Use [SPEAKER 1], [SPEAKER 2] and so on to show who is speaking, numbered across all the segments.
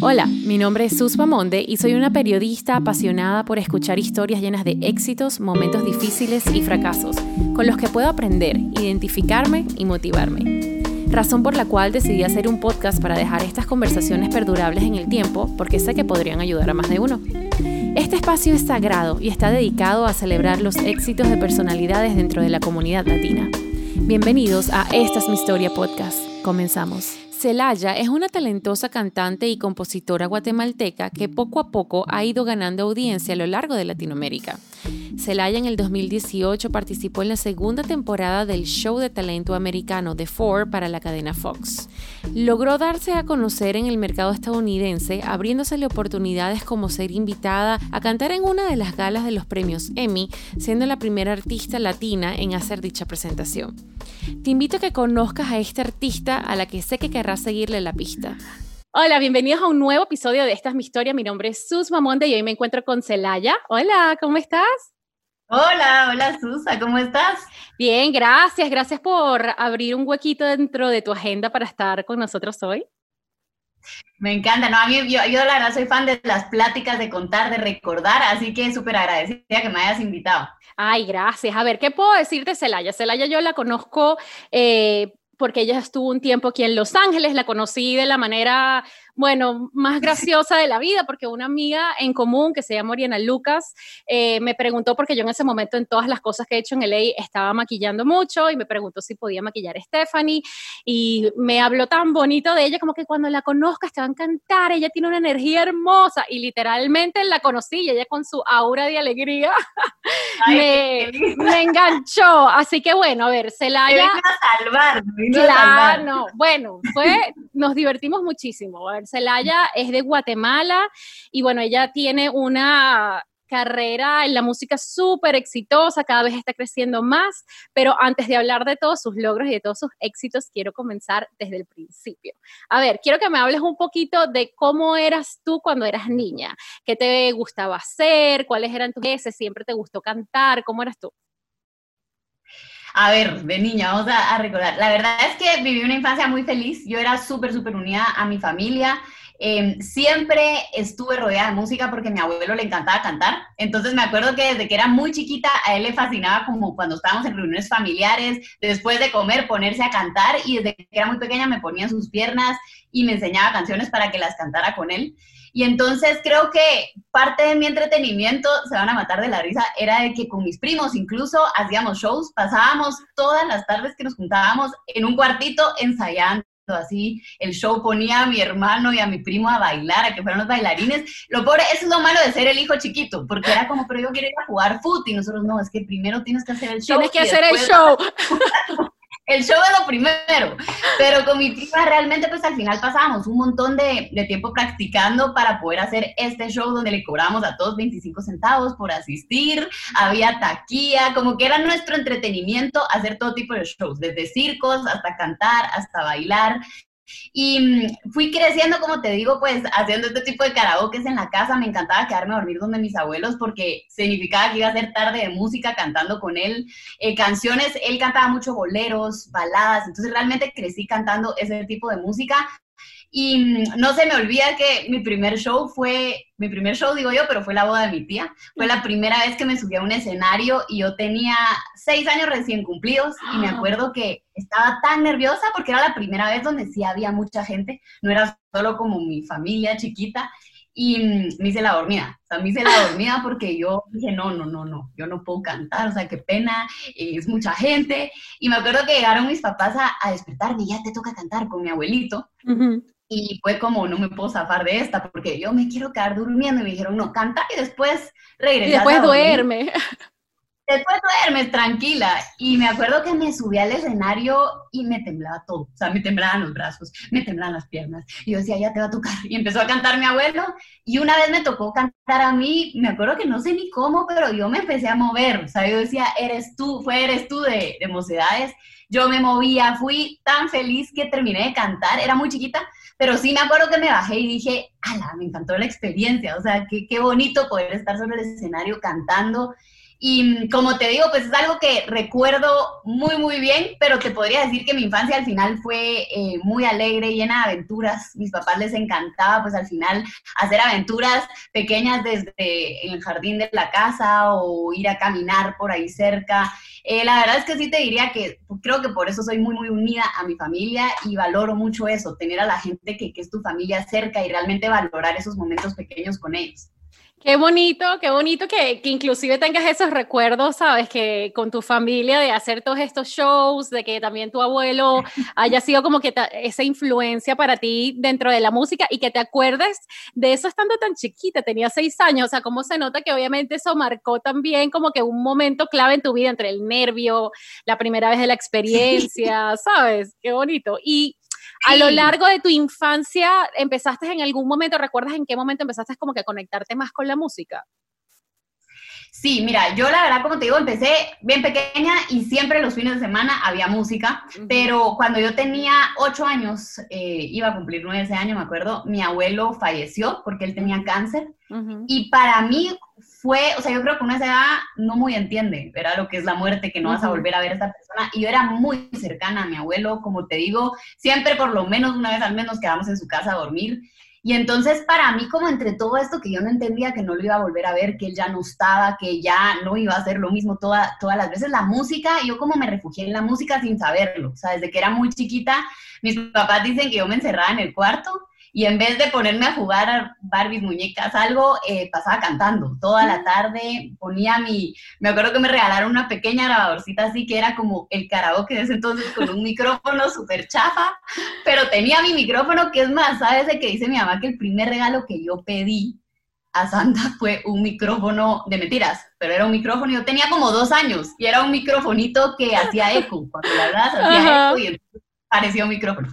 [SPEAKER 1] Hola, mi nombre es Sus Monde y soy una periodista apasionada por escuchar historias llenas de éxitos, momentos difíciles y fracasos, con los que puedo aprender, identificarme y motivarme. Razón por la cual decidí hacer un podcast para dejar estas conversaciones perdurables en el tiempo, porque sé que podrían ayudar a más de uno. Este espacio es sagrado y está dedicado a celebrar los éxitos de personalidades dentro de la comunidad latina. Bienvenidos a Esta es mi historia podcast. Comenzamos. Celaya es una talentosa cantante y compositora guatemalteca que poco a poco ha ido ganando audiencia a lo largo de Latinoamérica. Celaya en el 2018 participó en la segunda temporada del show de talento americano The Four para la cadena Fox. Logró darse a conocer en el mercado estadounidense, abriéndosele oportunidades como ser invitada a cantar en una de las galas de los premios Emmy, siendo la primera artista latina en hacer dicha presentación. Te invito a que conozcas a esta artista a la que sé que querrás seguirle la pista. Hola, bienvenidos a un nuevo episodio de Esta es mi historia. Mi nombre es Sus Mamonde y hoy me encuentro con Celaya. Hola, ¿cómo estás?
[SPEAKER 2] Hola, hola Susa, ¿cómo estás?
[SPEAKER 1] Bien, gracias. Gracias por abrir un huequito dentro de tu agenda para estar con nosotros hoy.
[SPEAKER 2] Me encanta, no, a mí yo, yo la verdad soy fan de las pláticas, de contar, de recordar, así que súper agradecida que me hayas invitado.
[SPEAKER 1] Ay, gracias. A ver, ¿qué puedo decirte de Celaya? Celaya yo la conozco eh, porque ella estuvo un tiempo aquí en Los Ángeles, la conocí de la manera bueno, más graciosa de la vida, porque una amiga en común que se llama Oriana Lucas eh, me preguntó, porque yo en ese momento en todas las cosas que he hecho en LA estaba maquillando mucho y me preguntó si podía maquillar a Stephanie y me habló tan bonito de ella como que cuando la conozcas te va a encantar, ella tiene una energía hermosa y literalmente la conocí y ella con su aura de alegría me, me, enganchó. Así que bueno, a ver, Celaya...
[SPEAKER 2] a salvar,
[SPEAKER 1] claro, bueno, fue, nos divertimos muchísimo. A ver, Celaya es de Guatemala y bueno, ella tiene una carrera en la música súper exitosa, cada vez está creciendo más, pero antes de hablar de todos sus logros y de todos sus éxitos, quiero comenzar desde el principio. A ver, quiero que me hables un poquito de cómo eras tú cuando eras niña, qué te gustaba hacer, cuáles eran tus veces, siempre te gustó cantar, cómo eras tú.
[SPEAKER 2] A ver, de niña, vamos a, recordar. La verdad es que viví una infancia muy feliz. Yo era súper, súper unida a mi familia. Em, siempre estuve rodeada de música porque a mi abuelo le encantaba cantar. Entonces me acuerdo que desde que era muy chiquita a él le fascinaba como cuando estábamos en reuniones familiares, después de comer ponerse a cantar y desde que era muy pequeña me ponía en sus piernas y me enseñaba canciones para que las cantara con él. Y entonces creo que parte de mi entretenimiento, se van a matar de la risa, era de que con mis primos incluso hacíamos shows, pasábamos todas las tardes que nos juntábamos en un cuartito ensayando así, el show ponía a mi hermano y a mi primo a bailar, a que fueran los bailarines. Lo pobre, eso es lo malo de ser el hijo chiquito, porque era como, pero yo quiero ir a jugar fútbol y nosotros no, es que primero tienes que hacer el show.
[SPEAKER 1] Tienes que hacer el show.
[SPEAKER 2] el show es lo primero, pero con mi prima realmente pues al final pasábamos un montón de, tiempo practicando para poder hacer este show donde le cobramos a todos 25 centavos por asistir, había taquilla, como que era nuestro entretenimiento hacer todo tipo de shows, desde circos hasta cantar, hasta bailar, y mm, fui creciendo, como te digo, pues haciendo este tipo de karaoke en la casa. Me encantaba quedarme a dormir donde mis abuelos porque significaba que iba a ser tarde de música cantando con él. Eh, canciones, él cantaba mucho boleros, baladas, entonces realmente crecí cantando ese tipo de música. Y mm, no se me olvida que mi primer show fue, mi primer show digo yo, pero fue la boda de mi tía. Fue la primera vez que me subí a un escenario y yo tenía seis años recién cumplidos y me acuerdo que estaba tan nerviosa porque era la primera vez donde sí había mucha gente, no era solo como mi familia chiquita y mm, me hice la dormida, o sea, me hice la dormida porque yo dije, no, no, no, no, yo no puedo cantar, o sea, qué pena, es mucha gente. Y me acuerdo que llegaron mis papás a, a despertarme, ya te toca cantar con mi abuelito. Y fue como, no me puedo zafar de esta, porque yo me quiero quedar durmiendo. Y me dijeron, no, canta y después regresa.
[SPEAKER 1] Y después duerme.
[SPEAKER 2] Después duerme, tranquila. Y me acuerdo que me subí al escenario y me temblaba todo. O sea, me temblaban los brazos, me temblaban las piernas. Y yo decía, ya te va a tocar. Y empezó a cantar mi abuelo. Y una vez me tocó cantar a mí, me acuerdo que no sé ni cómo, pero yo me empecé a mover. O sea, yo decía, eres tú, fue eres tú de, de mocedades. Yo me movía, fui tan feliz que terminé de cantar. Era muy chiquita, pero sí me acuerdo que me bajé y dije, ala, me encantó la experiencia, o sea, qué, qué bonito poder estar sobre el escenario cantando. Y mm, como te digo, pues es algo que recuerdo muy, muy bien, pero te podría decir que mi infancia al final fue eh, muy alegre, llena de aventuras. Mis papás les encantaba, pues al final, hacer aventuras pequeñas desde el jardín de la casa o ir a caminar por ahí cerca. Eh, la verdad es que sí te diría que creo que por eso soy muy, muy unida a mi familia y valoro mucho eso, tener a la gente que, que es tu familia cerca y realmente valorar esos momentos pequeños con ellos.
[SPEAKER 1] Qué bonito, qué bonito que, que, inclusive tengas esos recuerdos, sabes, que con tu familia de hacer todos estos shows, de que también tu abuelo haya sido como que esa influencia para ti dentro de la música y que te acuerdes de eso estando tan chiquita, tenía seis años, o sea, cómo se nota que obviamente eso marcó también como que un momento clave en tu vida entre el nervio, la primera vez de la experiencia, sabes, qué bonito. Y a lo largo de tu infancia, ¿empezaste en algún momento, recuerdas en qué momento empezaste como que a conectarte más con la música?
[SPEAKER 2] Sí, mira, yo la verdad, como te digo, empecé bien pequeña y siempre los fines de semana había música, pero cuando yo tenía ocho años, eh, iba a cumplir nueve años, me acuerdo, mi abuelo falleció porque él tenía cáncer y para mí fue, o sea, yo creo que una edad no muy entiende, ¿verdad? Lo que es la muerte, que no vas a volver a ver a esta persona. Y yo era muy cercana a mi abuelo, como te digo, siempre por lo menos una vez al menos quedamos en su casa a dormir. Y entonces para mí, como entre todo esto que yo no entendía que no lo iba a volver a ver, que él ya no estaba, que ya no iba a hacer lo mismo toda, todas las veces, la música, yo como me refugié en la música sin saberlo. O sea, desde que era muy chiquita, mis papás dicen que yo me encerraba en el cuarto y en vez de ponerme a jugar a Barbies, muñecas, algo, eh, pasaba cantando toda la tarde, ponía mi, me acuerdo que me regalaron una pequeña grabadorcita así que era como el karaoke de ese entonces con un micrófono súper chafa, pero tenía mi micrófono, que es más, ¿sabes de que dice mi mamá que el primer regalo que yo pedí a Santa fue un micrófono de mentiras, pero era un micrófono, yo tenía como dos años y era un microfonito que hacía eco, cuando la verdad hacía eco y parecía un micrófono.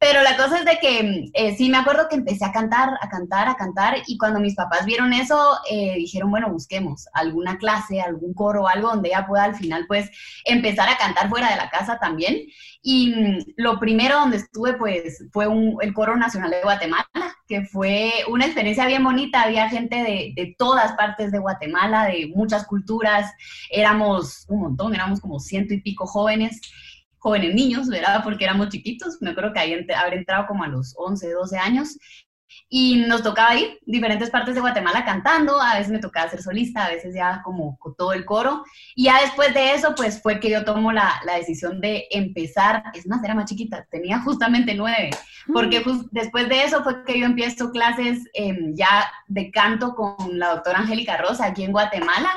[SPEAKER 2] Pero la cosa es de que eh, sí me acuerdo que empecé a cantar, a cantar, a cantar y cuando mis papás vieron eso eh, dijeron, bueno, busquemos alguna clase, algún coro, algo donde ella pueda al final pues empezar a cantar fuera de la casa también. Y mm, lo primero donde estuve pues fue el Coro Nacional de Guatemala, que fue una experiencia bien bonita, había gente de todas partes de Guatemala, de muchas culturas, éramos un montón, éramos como ciento y pico jóvenes jóvenes niños, ¿verdad? Porque éramos chiquitos, me acuerdo que ahí habré entrado como a los 11, 12 años, y nos tocaba ir diferentes partes de Guatemala cantando, a veces me tocaba ser solista, a veces ya como con todo el coro, y ya después de eso, pues fue que yo tomo la, la decisión de empezar, es más, era más chiquita, tenía justamente nueve, porque después de eso fue que yo empiezo clases em, ya de canto con la doctora Angélica Rosa aquí en Guatemala,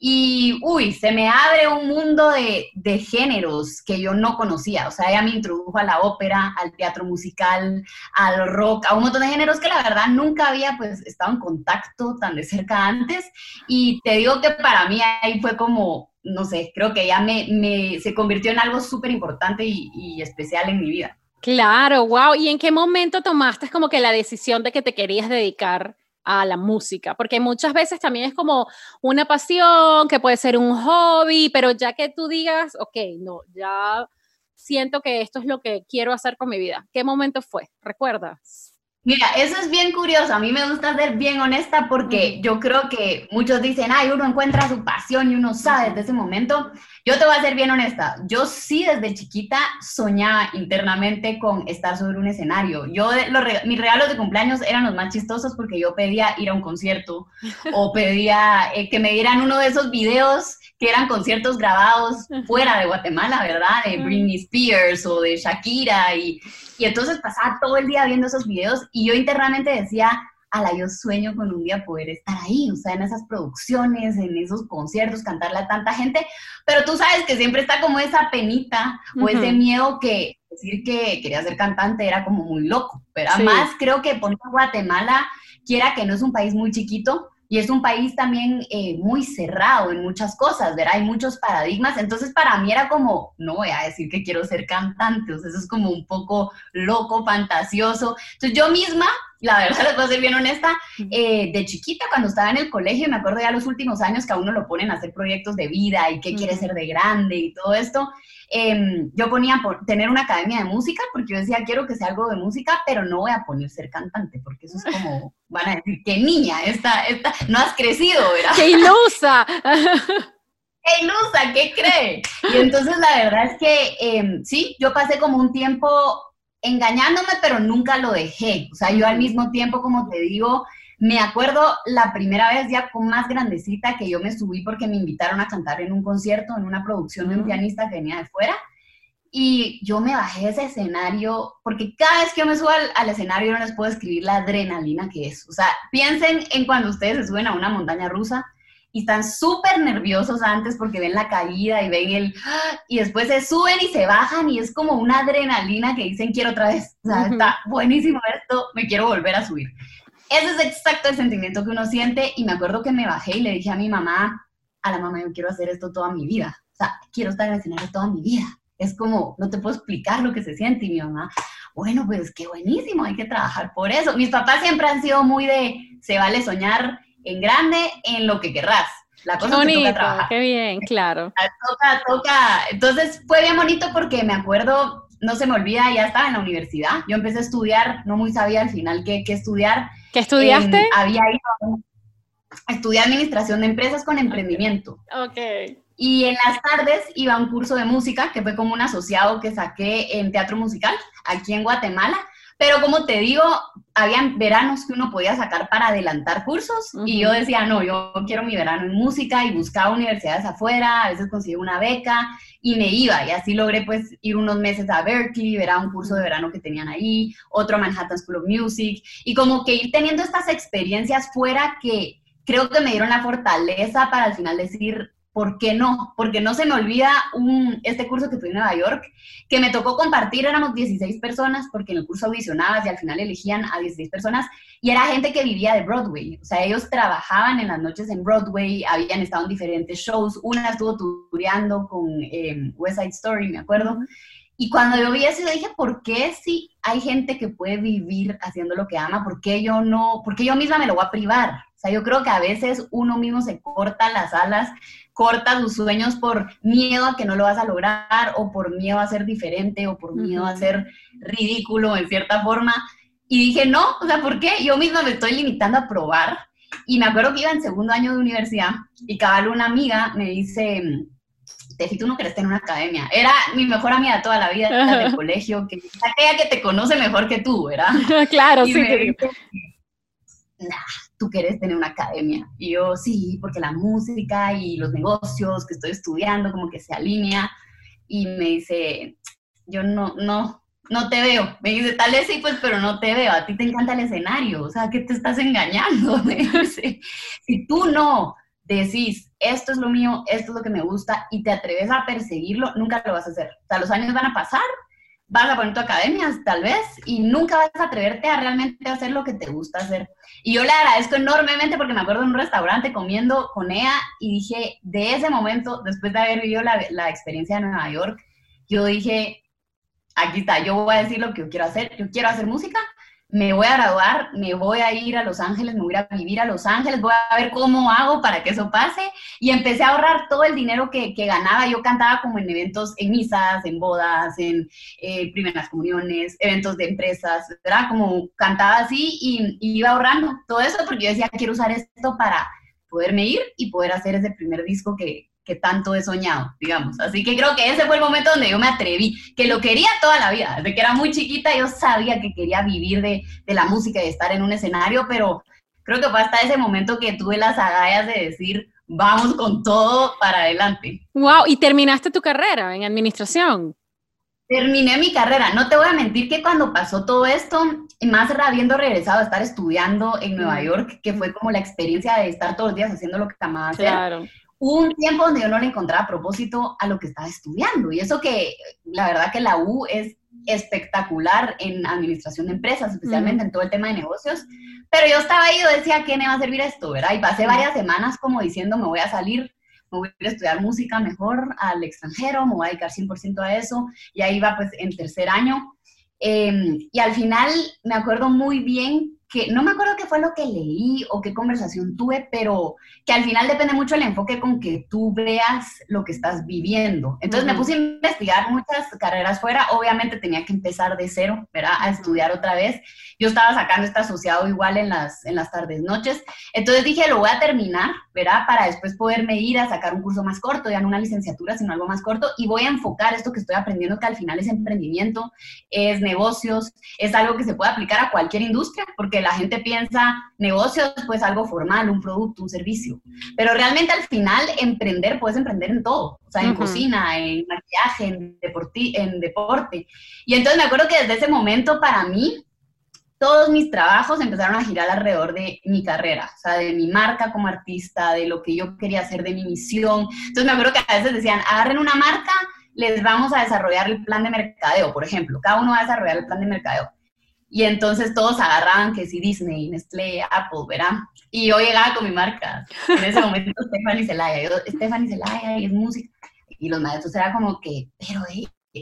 [SPEAKER 2] y, uy, se me abre un mundo de, de, géneros que yo no conocía. O sea, ella me introdujo a la ópera, al teatro musical, al rock, a un montón de géneros que la verdad nunca había pues estado en contacto tan de cerca antes. Y te digo que para mí ahí fue como, no sé, creo que ya me, me se convirtió en algo súper importante y, y especial en mi vida.
[SPEAKER 1] Claro, wow. ¿Y en qué momento tomaste como que la decisión de que te querías dedicar a la música, porque muchas veces también es como una pasión, que puede ser un hobby, pero ya que tú digas, ok, no, ya siento que esto es lo que quiero hacer con mi vida. ¿Qué momento fue? ¿Recuerdas?
[SPEAKER 2] Mira, eso es bien curioso. A mí me gusta ser bien honesta porque yo creo que muchos dicen, ay, uno encuentra su pasión y uno sabe desde ese momento. Yo te voy a ser bien honesta. Yo sí desde chiquita soñaba internamente con estar sobre un escenario. Yo, los, mis regalos de cumpleaños eran los más chistosos porque yo pedía ir a un concierto o pedía eh, que me dieran uno de esos videos que eran conciertos grabados fuera de Guatemala, ¿verdad? De Britney Spears o de Shakira y, y entonces pasaba todo el día viendo esos videos y yo internamente decía, ala, yo sueño con un día poder estar ahí, o sea, en esas producciones, en esos conciertos, cantarle a tanta gente, pero tú sabes que siempre está como esa penita o ese miedo que decir que quería ser cantante era como muy loco, pero además creo que por Guatemala, quiera que no es un país muy chiquito, y es un país también eh, muy cerrado en muchas cosas, ¿verdad? Hay muchos paradigmas, entonces para mí era como, no voy a decir que quiero ser cantante, o sea, eso es como un poco loco, fantasioso. Entonces yo misma la verdad les voy a ser bien honesta, eh, de chiquita cuando estaba en el colegio, me acuerdo ya los últimos años que a uno lo ponen a hacer proyectos de vida y qué quiere ser de grande y todo esto, em, yo ponía por tener una academia de música porque yo decía quiero que sea algo de música, pero no voy a poner ser cantante porque eso es como, van a decir, qué niña, esta, esta, no has crecido, ¿verdad?
[SPEAKER 1] ¡Qué ilusa!
[SPEAKER 2] ¡Qué ilusa! ¿Qué cree? Y entonces la verdad es que em, sí, yo pasé como un tiempo engañándome, pero nunca lo dejé. O sea, yo al mismo tiempo, como te digo, me acuerdo la primera vez ya con más grandecita que yo me subí porque me invitaron a cantar en un concierto, en una producción de un pianista que venía de fuera. Y yo me bajé de ese escenario, porque cada vez que yo me subo al, al, escenario no les puedo escribir la adrenalina que es. O sea, piensen en cuando ustedes se suben a una montaña rusa y están súper nerviosos antes porque ven la caída y ven el... Y después se suben y se bajan y es como una adrenalina que dicen quiero otra vez. O sea, está buenísimo esto, me quiero volver a subir. Ese es exacto el sentimiento que uno siente y me acuerdo que me bajé y le dije a mi mamá, a la mamá, yo quiero hacer esto toda mi vida. O sea, quiero estar en el escenario toda mi vida. Es como, no te puedo explicar lo que se siente. Y mi mamá, bueno, pues qué buenísimo, hay que trabajar por eso. Mis papás siempre han sido muy de, se vale soñar en grande, en lo que querrás. La cosa
[SPEAKER 1] qué bonito, toca Qué bien, claro.
[SPEAKER 2] Toca, toca. Entonces fue bien bonito porque me acuerdo, no se me olvida, ya estaba en la universidad. Yo empecé a estudiar, no muy sabía al final qué, qué estudiar.
[SPEAKER 1] ¿Qué estudiaste?
[SPEAKER 2] Eh, había ido a estudiar administración de empresas con emprendimiento.
[SPEAKER 1] Ok.
[SPEAKER 2] Y en las tardes iba a un curso de música, que fue como un asociado que saqué en teatro musical, aquí en Guatemala. Pero como te digo, habían veranos que uno podía sacar para adelantar cursos y yo decía, no, yo quiero mi verano en música y buscaba universidades afuera, a veces conseguí una beca y me iba y así logré pues ir unos meses a Berkeley, ver a un curso de verano que tenían ahí, otro a Manhattan School of Music y como que ir teniendo estas experiencias fuera que creo que me dieron la fortaleza para al final decir, ¿por qué no? Porque no se me olvida un, este curso que fui en Nueva York, que me tocó compartir, éramos 16 personas, porque en el curso audicionabas y al final elegían a 16 personas, y era gente que vivía de Broadway, o sea, ellos trabajaban en las noches en Broadway, habían estado en diferentes shows, una estuvo tureando con eh, West Side Story, me acuerdo, y cuando yo vi eso, yo dije, ¿por qué si hay gente que puede vivir haciendo lo que ama? ¿Por qué yo no? ¿Por qué yo misma me lo voy a privar? O sea, yo creo que a veces uno mismo se corta las alas corta tus sueños por miedo a que no lo vas a lograr o por miedo a ser diferente o por miedo a ser ridículo en cierta forma. Y dije, no, o sea, ¿por qué? Yo misma me estoy limitando a probar. Y me acuerdo que iba en segundo año de universidad y cabal una amiga me dice, Tefi, tú no querés tener una academia. Era mi mejor amiga de toda la vida, del colegio, que aquella que te conoce mejor que tú, ¿verdad?
[SPEAKER 1] claro, sí.
[SPEAKER 2] Nah, tú quieres tener una academia. Y yo, sí, porque la música y los negocios que estoy estudiando como que se alinea. Y me dice, yo no, no, no te veo. Me dice, tal vez sí, pues, pero no te veo. A ti te encanta el escenario. O sea, ¿qué te estás engañando? Si tú no decís, esto es lo mío, esto es lo que me gusta, y te atreves a perseguirlo, nunca lo vas a hacer. O sea, los años van a pasar vas a poner tu academia, tal vez, y nunca vas a atreverte a realmente hacer lo que te gusta hacer. Y yo le agradezco enormemente porque me acuerdo en un restaurante comiendo con ella y dije, de ese momento, después de haber vivido la, la experiencia de Nueva York, yo dije, aquí está, yo voy a decir lo que yo quiero hacer, yo quiero hacer música me voy a graduar, me voy a ir a Los Ángeles, me voy a vivir a Los Ángeles, voy a ver cómo hago para que eso pase. Y empecé a ahorrar todo el dinero que, ganaba. Yo cantaba como en eventos, en misas, en bodas, en eh, primeras comuniones, eventos de empresas, ¿verdad? Como cantaba así y, y iba ahorrando todo eso porque yo decía, quiero usar esto para poderme ir y poder hacer ese primer disco que, que tanto he soñado, digamos. Así que creo que ese fue el momento donde yo me atreví, que lo quería toda la vida. Desde que era muy chiquita yo sabía que quería vivir de, de la música y estar en un escenario, pero creo que fue hasta ese momento que tuve las agallas de decir, vamos con todo para adelante.
[SPEAKER 1] Wow, y terminaste tu carrera en administración.
[SPEAKER 2] Terminé mi carrera. No te voy a mentir que cuando pasó todo esto, más habiendo regresado a estar estudiando en Nueva mm. York, que fue como la experiencia de estar todos los días haciendo lo que amaba hacer, claro hubo un tiempo donde yo no le encontraba propósito a lo que estaba estudiando. Y eso que la verdad que la U es espectacular en administración de empresas, especialmente en todo el tema de negocios. Pero yo estaba ahí, yo decía, ¿qué me va a servir esto? ¿verdad? Y pasé varias semanas como diciendo, me voy a salir, me voy a estudiar música mejor al extranjero, me voy a dedicar 100% a eso. Y ahí iba pues en tercer año. Em, y al final me acuerdo muy bien que no me acuerdo qué fue lo que leí o qué conversación tuve, pero que al final depende mucho el enfoque con que tú veas lo que estás viviendo. Entonces me puse a investigar muchas carreras fuera, obviamente tenía que empezar de cero, ¿verdad? A estudiar otra vez. Yo estaba sacando este asociado igual en las, en las tardes, noches. Entonces dije, lo voy a terminar, Para después poderme ir a sacar un curso más corto, ya no una licenciatura, sino algo más corto, y voy a enfocar esto que estoy aprendiendo, que al final es emprendimiento, es negocios, es algo que se puede aplicar a cualquier industria, porque la gente piensa negocios, pues algo formal, un producto, un servicio. Pero realmente al final emprender, puedes emprender en todo, o sea, en cocina, en maquillaje, en, en deporte. Y entonces me acuerdo que desde ese momento para mí, todos mis trabajos empezaron a girar alrededor de mi carrera, o sea, de mi marca como artista, de lo que yo quería hacer, de mi misión. Entonces me acuerdo que a veces decían, agarren una marca, les vamos a desarrollar el plan de mercadeo, por ejemplo. Cada uno va a desarrollar el plan de mercadeo. Y entonces todos agarraban que si Disney, Nestlé, Apple, ¿verdad? Y yo llegaba con mi marca. En ese momento, Stephanie Zelaya. Yo, Stephanie Zelaya, y es música. Y los maestros eran como que, pero,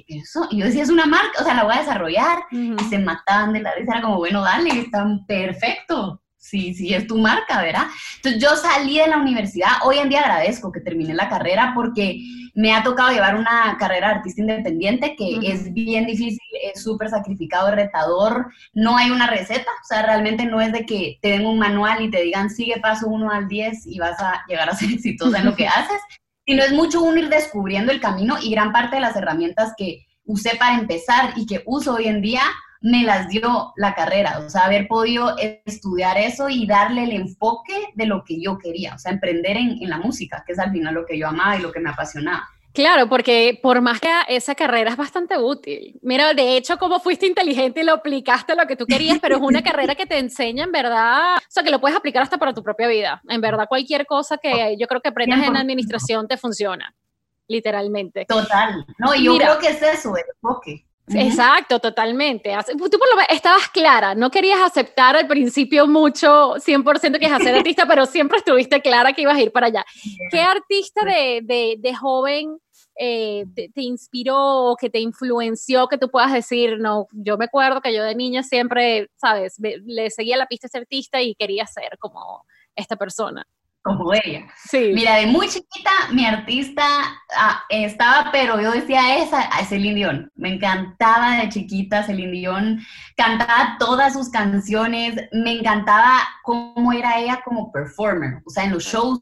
[SPEAKER 2] eso. Y yo decía, es una marca, o sea, la voy a desarrollar. Y se mataban de la risa. Era como, bueno, dale, están perfecto. Sí, sí, es tu marca, ¿verdad? Entonces yo salí de la universidad. Hoy en día agradezco que terminé la carrera porque me ha tocado llevar una carrera de artista independiente que es bien difícil, es súper sacrificado, retador, no hay una receta, o sea, realmente no es de que te den un manual y te digan sigue paso 1 al 10 y vas a llegar a ser exitosa en lo que haces, sino es mucho uno ir descubriendo el camino y gran parte de las herramientas que usé para empezar y que uso hoy en día me las dio la carrera, o sea, haber podido estudiar eso y darle el enfoque de lo que yo quería, o sea, emprender en, en la música, que es al final lo que yo amaba y lo que me apasionaba.
[SPEAKER 1] Claro, porque por más que esa carrera es bastante útil. Mira, de hecho, como fuiste inteligente y lo aplicaste lo que tú querías, pero es una carrera que te enseña en verdad, o sea, que lo puedes aplicar hasta para tu propia vida. En verdad, cualquier cosa que yo creo que aprendas en administración te funciona, literalmente.
[SPEAKER 2] Total. No, yo creo que es eso, el enfoque.
[SPEAKER 1] Exacto, totalmente. Tú por lo menos estabas clara, no querías aceptar al principio mucho 100% que es hacer artista, pero siempre estuviste clara que ibas a ir para allá. ¿Qué artista de, de, de joven eh, te, inspiró, que te influenció, que tú puedas decir, no, yo me acuerdo que yo de niña siempre, sabes, le seguía la pista a ser artista y quería ser como esta persona?
[SPEAKER 2] Como ella. Sí. Mira, de muy chiquita mi artista ah, estaba, pero yo decía esa, Celine Dion. Me encantaba de chiquita Celine Dion, cantaba todas sus canciones, me encantaba cómo era ella como performer. O sea, en los shows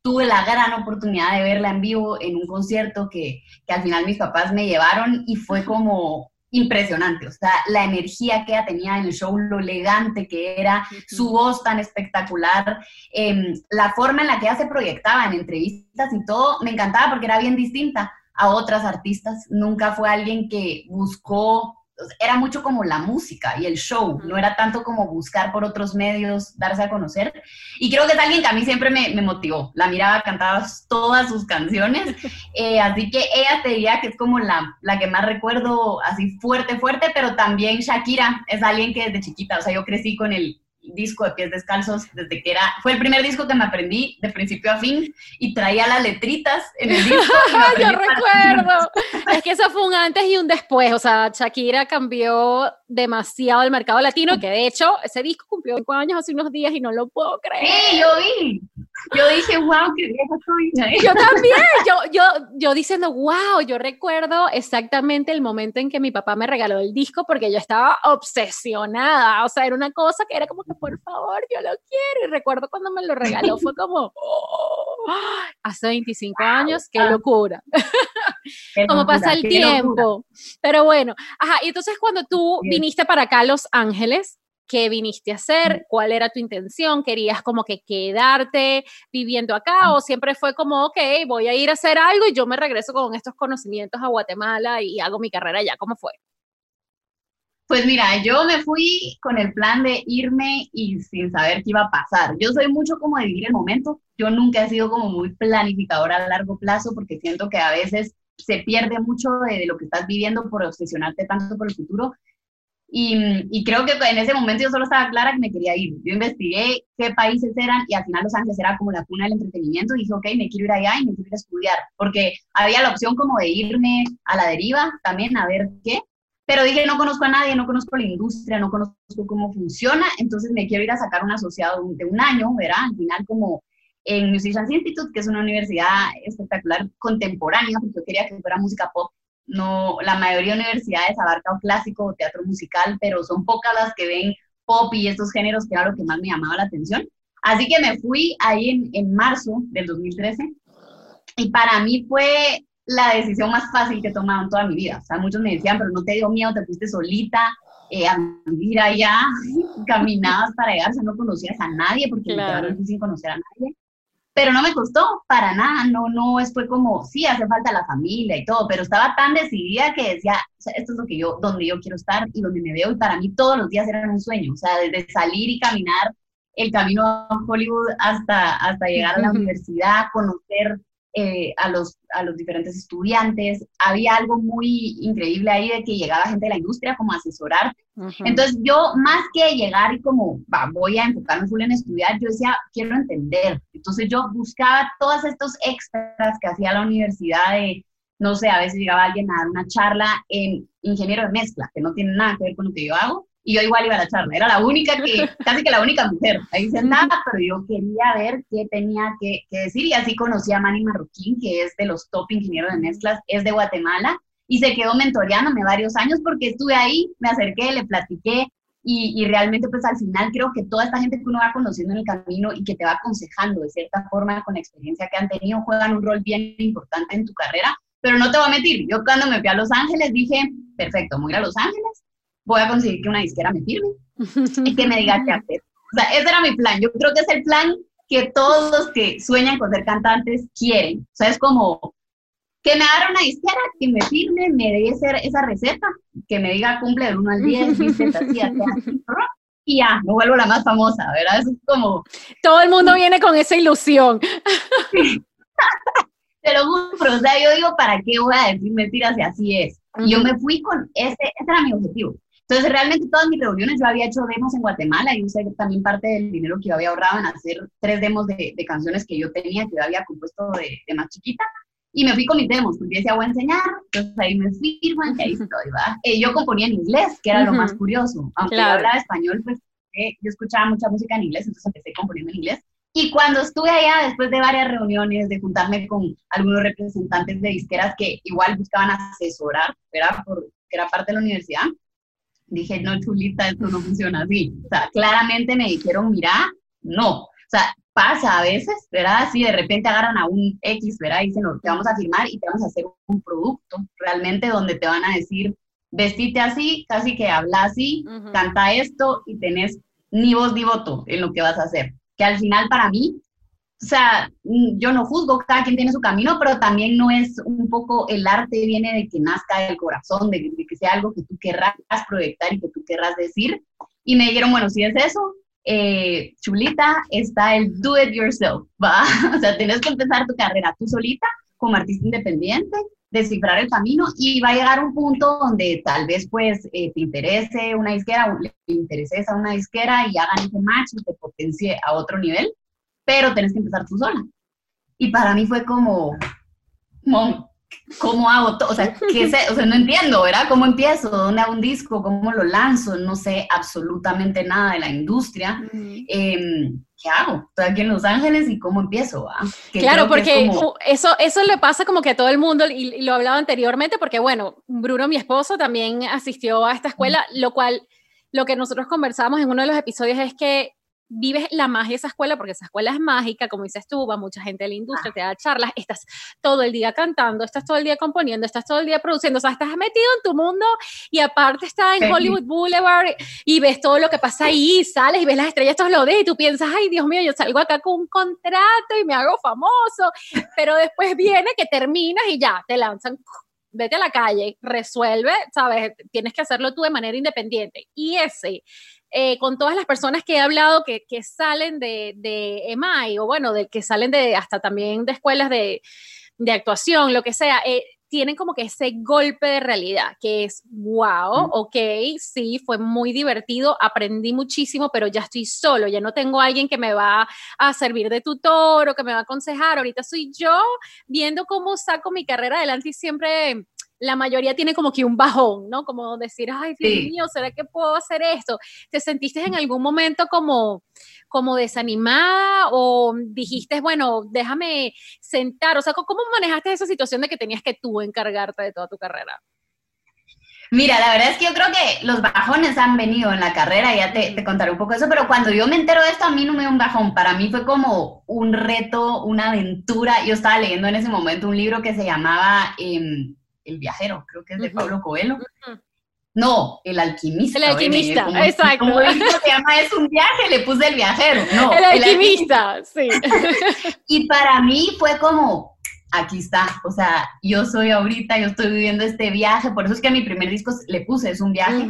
[SPEAKER 2] tuve la gran oportunidad de verla en vivo en un concierto que, que al final mis papás me llevaron y fue como impresionante, o sea, la energía que ella tenía en el show, lo elegante que era, su voz tan espectacular, em, la forma en la que ella se proyectaba en entrevistas y todo, me encantaba porque era bien distinta a otras artistas, nunca fue alguien que buscó era mucho como la música y el show, no era tanto como buscar por otros medios, darse a conocer. Y creo que es alguien que a mí siempre me, me motivó. La miraba, cantaba todas sus canciones, eh, así que ella te diría que es como la, la que más recuerdo así fuerte, fuerte, pero también Shakira es alguien que desde chiquita, o sea, yo crecí con el disco de pies descalzos desde que era, fue el primer disco que me aprendí de principio a fin y traía las letritas en el disco.
[SPEAKER 1] Yo recuerdo, es que eso fue un antes y un después, o sea, Shakira cambió demasiado el mercado latino, que de hecho ese disco cumplió cinco años hace unos días y no lo puedo creer.
[SPEAKER 2] Sí, yo vi, yo dije, wow, qué vieja soy.
[SPEAKER 1] Yo también, yo, yo, yo diciendo, wow, yo recuerdo exactamente el momento en que mi papá me regaló el disco porque yo estaba obsesionada, o sea, era una cosa que era como que por favor, yo lo quiero. Y recuerdo cuando me lo regaló, fue como, oh, hace 25 años, qué locura. como pasa el tiempo. Pero bueno, ajá, y entonces cuando tú viniste para acá a Los Ángeles, ¿qué viniste a hacer? ¿Cuál era tu intención? ¿Querías como que quedarte viviendo acá o siempre fue como, ok, voy a ir a hacer algo y yo me regreso con estos conocimientos a Guatemala y hago mi carrera allá? ¿Cómo fue?
[SPEAKER 2] Pues mira, yo me fui con el plan de irme y sin saber qué iba a pasar. Yo soy mucho como de vivir el momento. Yo nunca he sido como muy planificadora a largo plazo porque siento que a veces se pierde mucho de, lo que estás viviendo por obsesionarte tanto por el futuro. Y, y, creo que en ese momento yo solo estaba clara que me quería ir. Yo investigué qué países eran y al final Los Ángeles era como la cuna del entretenimiento y dije, ok, me quiero ir allá y me quiero ir a estudiar, porque había la opción como de irme a la deriva también a ver qué, pero dije, no conozco a nadie, no conozco la industria, no conozco cómo funciona, entonces me quiero ir a sacar un asociado de un año, ¿verdad? Al final como en Musicians Institute, que es una universidad espectacular contemporánea, porque yo quería que fuera música pop. No, la mayoría de universidades abarca clásico o teatro musical, pero son pocas las que ven pop y estos géneros que era lo que más me llamaba la atención. Así que me fui ahí en, en marzo del 2013 y para mí fue la decisión más fácil que he tomado en toda mi vida. O sea, muchos me decían, pero no te dio miedo, te fuiste solita eh, a vivir allá, caminabas para llegar, o sea, no conocías a nadie, porque claro. me sin conocer a nadie. Pero no me costó para nada, no, no, es fue como, sí, hace falta la familia y todo, pero estaba tan decidida que decía, o sea, esto es lo que yo, donde yo quiero estar y donde me veo, y para mí todos los días eran un sueño, o sea, desde salir y caminar el camino a Hollywood hasta, hasta llegar a la universidad, conocer eh, a, los, a los diferentes estudiantes. Había algo muy increíble ahí de que llegaba gente de la industria como a asesorar. Entonces yo, más que llegar y como, va, voy a enfocarme full en estudiar, yo decía, quiero entender. Entonces yo buscaba todos estos extras que hacía la universidad de, no sé, a veces llegaba alguien a dar una charla en ingeniero de mezcla, que no tiene nada que ver con lo que yo hago y yo igual iba a la charla. Era la única que, casi que la única mujer ahí sentada, pero yo quería ver qué tenía que, decir y así conocí a Manny Marroquín, que es de los top ingenieros de mezclas, es de Guatemala y se quedó mentoreándome varios años porque estuve ahí, me acerqué, le platiqué y, realmente pues al final creo que toda esta gente que uno va conociendo en el camino y que te va aconsejando de cierta forma con la experiencia que han tenido juegan un rol bien importante en tu carrera. Pero no te voy a mentir, yo cuando me fui a Los Ángeles dije, perfecto, voy a ir a Los Ángeles, voy a conseguir que una disquera me firme y que me diga qué hacer. O sea, ese era mi plan. Yo creo que es el plan que todos los que sueñan con ser cantantes quieren. O sea, es como que me haga una disquera, que me firme, me dé esa receta, que me diga cumple del 1 al 10, dice así, así, y ya, me vuelvo la más famosa, ¿verdad? Eso es como...
[SPEAKER 1] Todo el mundo viene con esa ilusión.
[SPEAKER 2] Pero, o sea, yo digo, ¿para qué voy a decir mentiras si así es? Y yo me fui con ese, ese era mi objetivo. Entonces, realmente todas mis reuniones, yo había hecho demos en Guatemala y usé también parte del dinero que yo había ahorrado en hacer tres demos de, canciones que yo tenía, que yo había compuesto de, más chiquita. Y me fui con mis demos, porque decía, voy a enseñar, entonces ahí me firman y ahí estoy, ¿va? Eh, yo componía en inglés, que era lo más curioso. Aunque yo hablaba español, pues eh, yo escuchaba mucha música en inglés, entonces empecé componiendo en inglés. Y cuando estuve allá, después de varias reuniones, de juntarme con algunos representantes de disqueras que igual buscaban asesorar, ¿verdad? Porque era parte de la universidad, dije, no, chulita, esto no funciona así. O sea, claramente me dijeron, mira, no. O sea, pasa a veces, ¿verdad? Si de repente agarran a un X, ¿verdad? Y dicen, no, te vamos a firmar y te vamos a hacer un producto realmente donde te van a decir, vestite así, casi que habla así, canta esto y tenés ni voz ni voto en lo que vas a hacer. Que al final para mí o sea, mm, yo no juzgo, cada quien tiene su camino, pero también no es un poco, el arte viene de que nazca del corazón, de, que sea algo que tú querrás proyectar y que tú querrás decir. Y me dijeron, bueno, si es eso, eh, chulita, está el do it yourself, ¿va? O sea, tienes que empezar tu carrera tú solita, como artista independiente, descifrar el camino y va a llegar un punto donde tal vez pues eh, te interese una disquera, le interese a una disquera y hagan ese match y te potencie a otro nivel pero tenés que empezar tú sola. Y para mí fue como, ¿cómo hago todo? O sea, ¿qué sé? o sea, no entiendo, ¿verdad? ¿Cómo empiezo? ¿Dónde hago un disco? ¿Cómo lo lanzo? No sé absolutamente nada de la industria. Em, ¿Qué hago? Estoy aquí en Los Ángeles y ¿cómo empiezo?
[SPEAKER 1] claro, porque eso, eso le pasa como que a todo el mundo, y, lo hablaba anteriormente, porque bueno, Bruno, mi esposo, también asistió a esta escuela, lo cual, lo que nosotros conversamos en uno de los episodios es que vives la magia de esa escuela, porque esa escuela es mágica, como dices tú, va mucha gente de la industria, te da charlas, estás todo el día cantando, estás todo el día componiendo, estás todo el día produciendo, o sea, estás metido en tu mundo y aparte estás en Hollywood Boulevard y ves todo lo que pasa ahí, sales y ves las estrellas, todos lo ves y tú piensas, ay, Dios mío, yo salgo acá con un contrato y me hago famoso, pero después viene que terminas y ya, te lanzan vete a la calle, resuelve, ¿sabes? Tienes que hacerlo tú de manera independiente. Y ese eh, con todas las personas que he hablado que, que salen de, de, EMAI o bueno, de, que salen de hasta también de escuelas de, de actuación, lo que sea, eh, tienen como que ese golpe de realidad, que es, wow, ok, sí, fue muy divertido, aprendí muchísimo, pero ya estoy solo, ya no tengo alguien que me va a servir de tutor o que me va a aconsejar, ahorita soy yo viendo cómo saco mi carrera adelante y siempre la mayoría tiene como que un bajón, ¿no? Como decir, ay, Dios mío, ¿será que puedo hacer esto? ¿Te sentiste en algún momento como, como desanimada o dijiste, bueno, déjame sentar? O sea, ¿cómo manejaste esa situación de que tenías que tú encargarte de toda tu carrera?
[SPEAKER 2] Mira, la verdad es que yo creo que los bajones han venido en la carrera, ya te, te, contaré un poco eso, pero cuando yo me entero de esto, a mí no me dio un bajón, para mí fue como un reto, una aventura. Yo estaba leyendo en ese momento un libro que se llamaba em, El viajero, creo que es de Pablo Coelho. No, el alquimista.
[SPEAKER 1] El alquimista, exacto.
[SPEAKER 2] Como se llama, es un viaje, le puse el viajero. No,
[SPEAKER 1] el alquimista, sí.
[SPEAKER 2] y para mí fue como, aquí está, o sea, yo soy ahorita, yo estoy viviendo este viaje, por eso es que a mi primer disco le puse, es un viaje,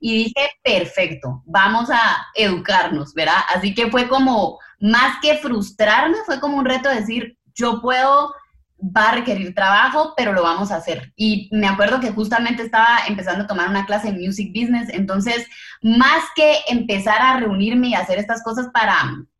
[SPEAKER 2] y dije, perfecto, vamos a educarnos, ¿verdad? Así que fue como, más que frustrarme, fue como un reto decir, yo puedo, va a requerir trabajo, pero lo vamos a hacer. Y me acuerdo que justamente estaba empezando a tomar una clase en Music Business, entonces, más que empezar a reunirme y hacer estas cosas para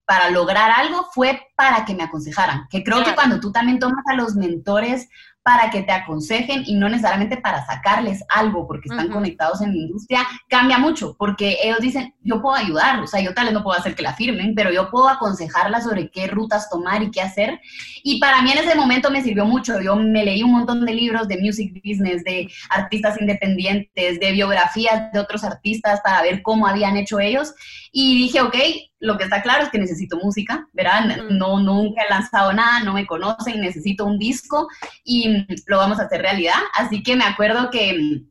[SPEAKER 2] para lograr algo fue para que me aconsejaran. Que creo que cuando tú también tomas a los mentores para que te aconsejen y no necesariamente para sacarles algo porque están conectados en la industria, cambia mucho, porque ellos dicen, yo puedo ayudar, o sea, yo tal vez no puedo hacer que la firmen, pero yo puedo aconsejarla sobre qué rutas tomar y qué hacer. Y para mí en ese momento me sirvió mucho, yo me leí un montón de libros de music business, de artistas independientes, de biografías de otros artistas para ver cómo habían hecho ellos y dije, ok, lo que está claro es que necesito música, ¿verdad? No, nunca he lanzado nada, no me conocen, necesito un disco y lo vamos a hacer realidad. Así que me acuerdo que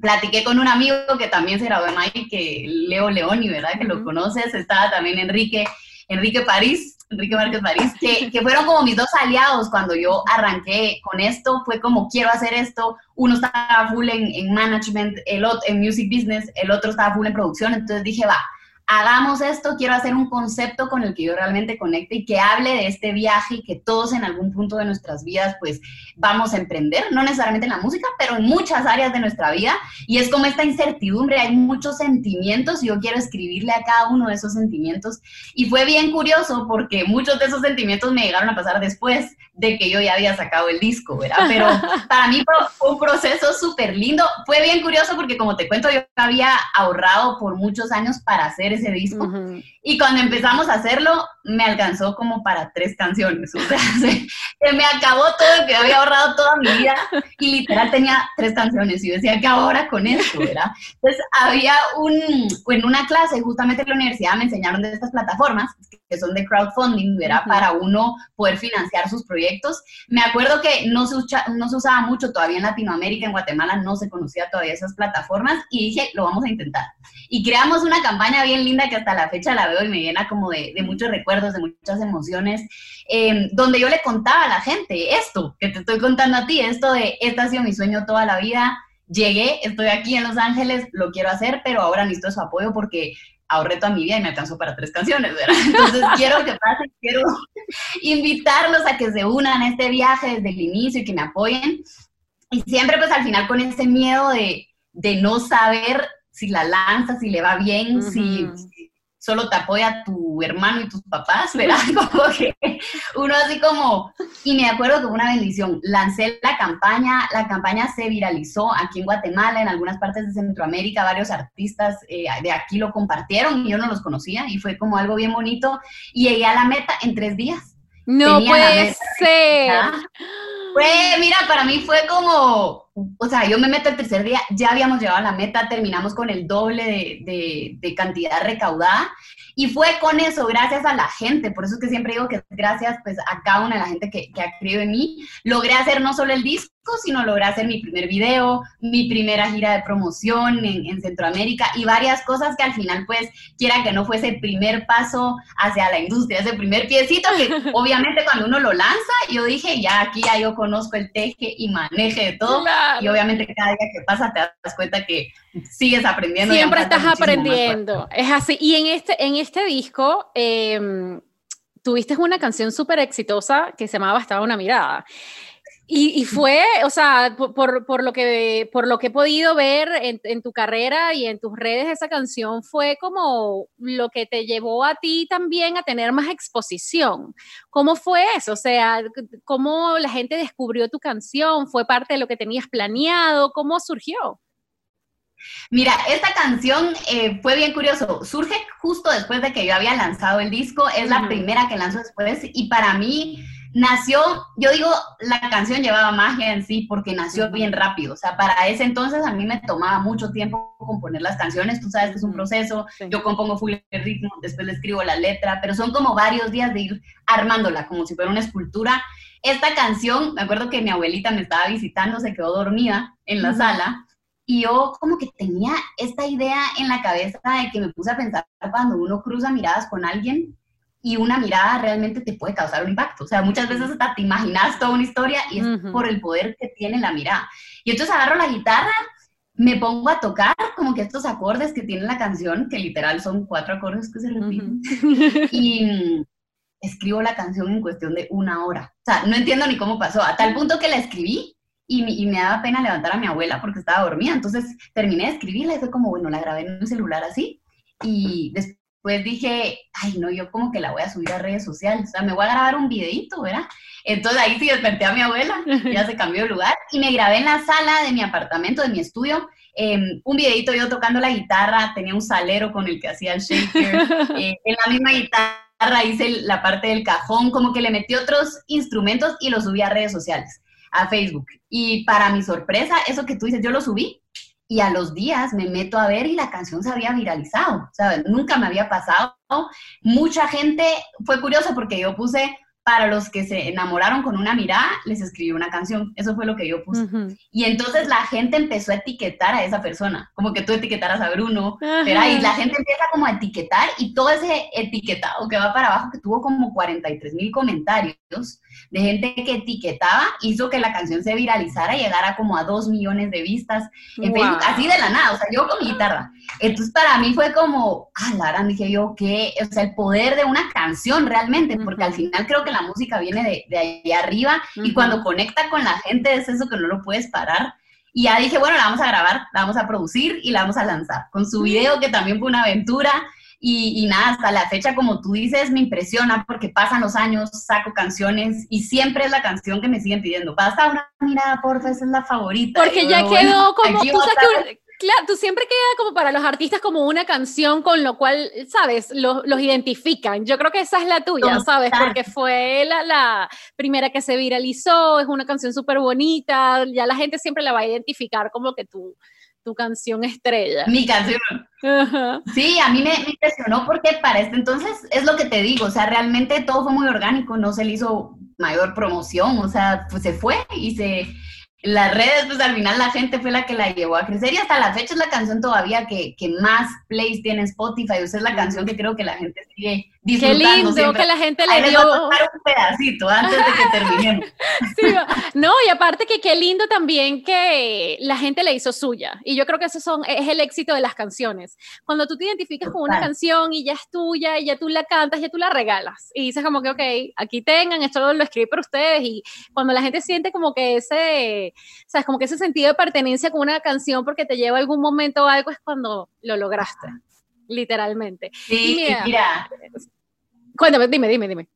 [SPEAKER 2] platiqué con un amigo que también se graduó en Mike, que Leo Leoni, ¿verdad? Que lo conoces, estaba también Enrique, Enrique París, Enrique Márquez París, que, que, fueron como mis dos aliados cuando yo arranqué con esto, fue como quiero hacer esto, uno estaba full en, en management, el otro en music business, el otro estaba full en producción, entonces dije, va, hagamos esto, quiero hacer un concepto con el que yo realmente conecte y que hable de este viaje y que todos en algún punto de nuestras vidas pues vamos a emprender, no necesariamente en la música, pero en muchas áreas de nuestra vida. Y es como esta incertidumbre, hay muchos sentimientos y yo quiero escribirle a cada uno de esos sentimientos. Y fue bien curioso porque muchos de esos sentimientos me llegaron a pasar después de que yo ya había sacado el disco, ¿verdad? Pero para mí fue un proceso súper lindo. Fue bien curioso porque como te cuento, yo había ahorrado por muchos años para hacer ese disco. Y cuando empezamos a hacerlo, me alcanzó como para tres canciones. O sea, se, me acabó todo lo que había ahorrado toda mi vida y literal tenía tres canciones. Y yo decía, ¿qué ahora con esto? ¿verdad? Entonces, había un, en una clase, justamente en la universidad, me enseñaron de estas plataformas que son de crowdfunding, ¿verdad? Para uno poder financiar sus proyectos. Me acuerdo que no se, no se usaba mucho todavía en Latinoamérica, en Guatemala no se conocía todavía esas plataformas y dije, lo vamos a intentar. Y creamos una campaña bien linda que hasta la fecha la veo y me llena como de, de muchos recuerdos, de muchas emociones, em, donde yo le contaba a la gente esto que te estoy contando a ti, esto de, este ha sido mi sueño toda la vida, llegué, estoy aquí en Los Ángeles, lo quiero hacer, pero ahora necesito su apoyo porque ahorré toda mi vida y me alcanzó para tres canciones, ¿verdad? Entonces quiero que pase, quiero invitarlos a que se unan a este viaje desde el inicio y que me apoyen. Y siempre pues al final con ese miedo de, de no saber si la lanza, si le va bien, si, solo te apoya tu hermano y tus papás, ¿verdad? Como que uno así como, y me acuerdo que una bendición, lancé la campaña, la campaña se viralizó aquí en Guatemala, en algunas partes de Centroamérica, varios artistas eh, de aquí lo compartieron y yo no los conocía y fue como algo bien bonito y llegué a la meta en tres días.
[SPEAKER 1] No puede ser.
[SPEAKER 2] Fue, mira, para mí fue como, o sea, yo me meto el tercer día, ya habíamos llegado a la meta, terminamos con el doble de, de, cantidad recaudada y fue con eso, gracias a la gente, por eso es que siempre digo que gracias pues a cada una de la gente que, que ha creído en mí, logré hacer no solo el disco, sino logré hacer mi primer video, mi primera gira de promoción en, en, Centroamérica y varias cosas que al final, pues, quiera que no fuese el primer paso hacia la industria, ese primer piecito que obviamente cuando uno lo lanza, yo dije, ya aquí ya yo conozco el teje y maneje de todo y obviamente cada día que pasa te das cuenta que sigues aprendiendo.
[SPEAKER 1] Siempre estás aprendiendo, es así. Y en este, en este disco... Eh, tuviste una canción súper exitosa que se llamaba Bastaba una mirada. Y, fue, o sea, por, por, lo que, por lo que he podido ver en, en, tu carrera y en tus redes, esa canción fue como lo que te llevó a ti también a tener más exposición. ¿Cómo fue eso? O sea, ¿cómo la gente descubrió tu canción? ¿Fue parte de lo que tenías planeado? ¿Cómo surgió?
[SPEAKER 2] Mira, esta canción eh, fue bien curioso. Surge justo después de que yo había lanzado el disco. Es la primera que lanzo después. Y para mí nació, yo digo, la canción llevaba magia en sí porque nació bien rápido. O sea, para ese entonces a mí me tomaba mucho tiempo componer las canciones. Tú sabes que es un proceso. Yo compongo full el ritmo, después le escribo la letra, pero son como varios días de ir armándola, como si fuera una escultura. Esta canción, me acuerdo que mi abuelita me estaba visitando, se quedó dormida en la sala y yo como que tenía esta idea en la cabeza de que me puse a pensar cuando uno cruza miradas con alguien y una mirada realmente te puede causar un impacto. O sea, muchas veces hasta te imaginas toda una historia y es por el poder que tiene la mirada. Y entonces agarro la guitarra, me pongo a tocar como que estos acordes que tiene la canción, que literal son cuatro acordes que se repiten, y mm, escribo la canción en cuestión de una hora. O sea, no entiendo ni cómo pasó, a tal punto que la escribí y, me daba pena levantar a mi abuela porque estaba dormida. Entonces terminé de escribirla y fue como, bueno, la grabé en un celular así. Y después dije, ay, no, yo como que la voy a subir a redes sociales. O sea, me voy a grabar un videito, ¿verdad? Entonces ahí sí desperté a mi abuela, ya se cambió de lugar. Y me grabé en la sala de mi apartamento, de mi estudio, em, un videito yo tocando la guitarra. Tenía un salero con el que hacía el shaker. Eh, en la misma guitarra hice la parte del cajón, como que le metí otros instrumentos y los subí a redes sociales a Facebook. Y para mi sorpresa, eso que tú dices, yo lo subí y a los días me meto a ver y la canción se había viralizado. O nunca me había pasado. Mucha gente, fue curioso porque yo puse para los que se enamoraron con una mirada, les escribí una canción. Eso fue lo que yo puse. Y entonces la gente empezó a etiquetar a esa persona, como que tú etiquetaras a Bruno, pero y la gente empieza como a etiquetar y todo ese etiquetado que va para abajo, que tuvo como 43 mil comentarios de gente que etiquetaba, hizo que la canción se viralizara y llegara como a 2 millones de vistas en Facebook, así de la nada, o sea, yo con mi guitarra. Entonces para mí fue como, ah, la verdad, dije yo, que, o sea, el poder de una canción realmente, porque al final creo que la música viene de, de ahí arriba y cuando conecta con la gente es eso que no lo puedes parar. Y ya dije, bueno, la vamos a grabar, la vamos a producir y la vamos a lanzar. Con su video, que también fue una aventura. Y, nada, hasta la fecha, como tú dices, me impresiona porque pasan los años, saco canciones y siempre es la canción que me siguen pidiendo. Basta una mirada, porfa, esa es la favorita.
[SPEAKER 1] Porque ya quedó como, tú sabes Claro, tú siempre queda como para los artistas como una canción con lo cual, ¿sabes? Los, identifican. Yo creo que esa es la tuya, ¿sabes? Porque fue la, la, primera que se viralizó, es una canción súper bonita, ya la gente siempre la va a identificar como que tú, tu canción estrella.
[SPEAKER 2] Mi canción. Sí, a mí me, me, impresionó porque para este entonces es lo que te digo, o sea, realmente todo fue muy orgánico, no se le hizo mayor promoción, o sea, pues se fue y se las redes, pues al final la gente fue la que la llevó a crecer y hasta la fecha es la canción todavía que, que más plays tiene Spotify. O sea, es la canción que creo que la gente sigue.
[SPEAKER 1] Qué lindo que la gente le dio.
[SPEAKER 2] un pedacito antes de que terminemos.
[SPEAKER 1] sí, no, y aparte que qué lindo también que la gente le hizo suya. Y yo creo que eso son, es el éxito de las canciones. Cuando tú te identificas con una canción y ya es tuya y ya tú la cantas, ya tú la regalas. Y dices como que, ok, aquí tengan, esto lo escribí para ustedes. Y cuando la gente siente como que ese ¿sabes? Como que ese sentido de pertenencia con una canción porque te lleva a algún momento o algo es cuando lo lograste, literalmente.
[SPEAKER 2] Sí, mira.
[SPEAKER 1] Cuéntame, dime, dime, dime.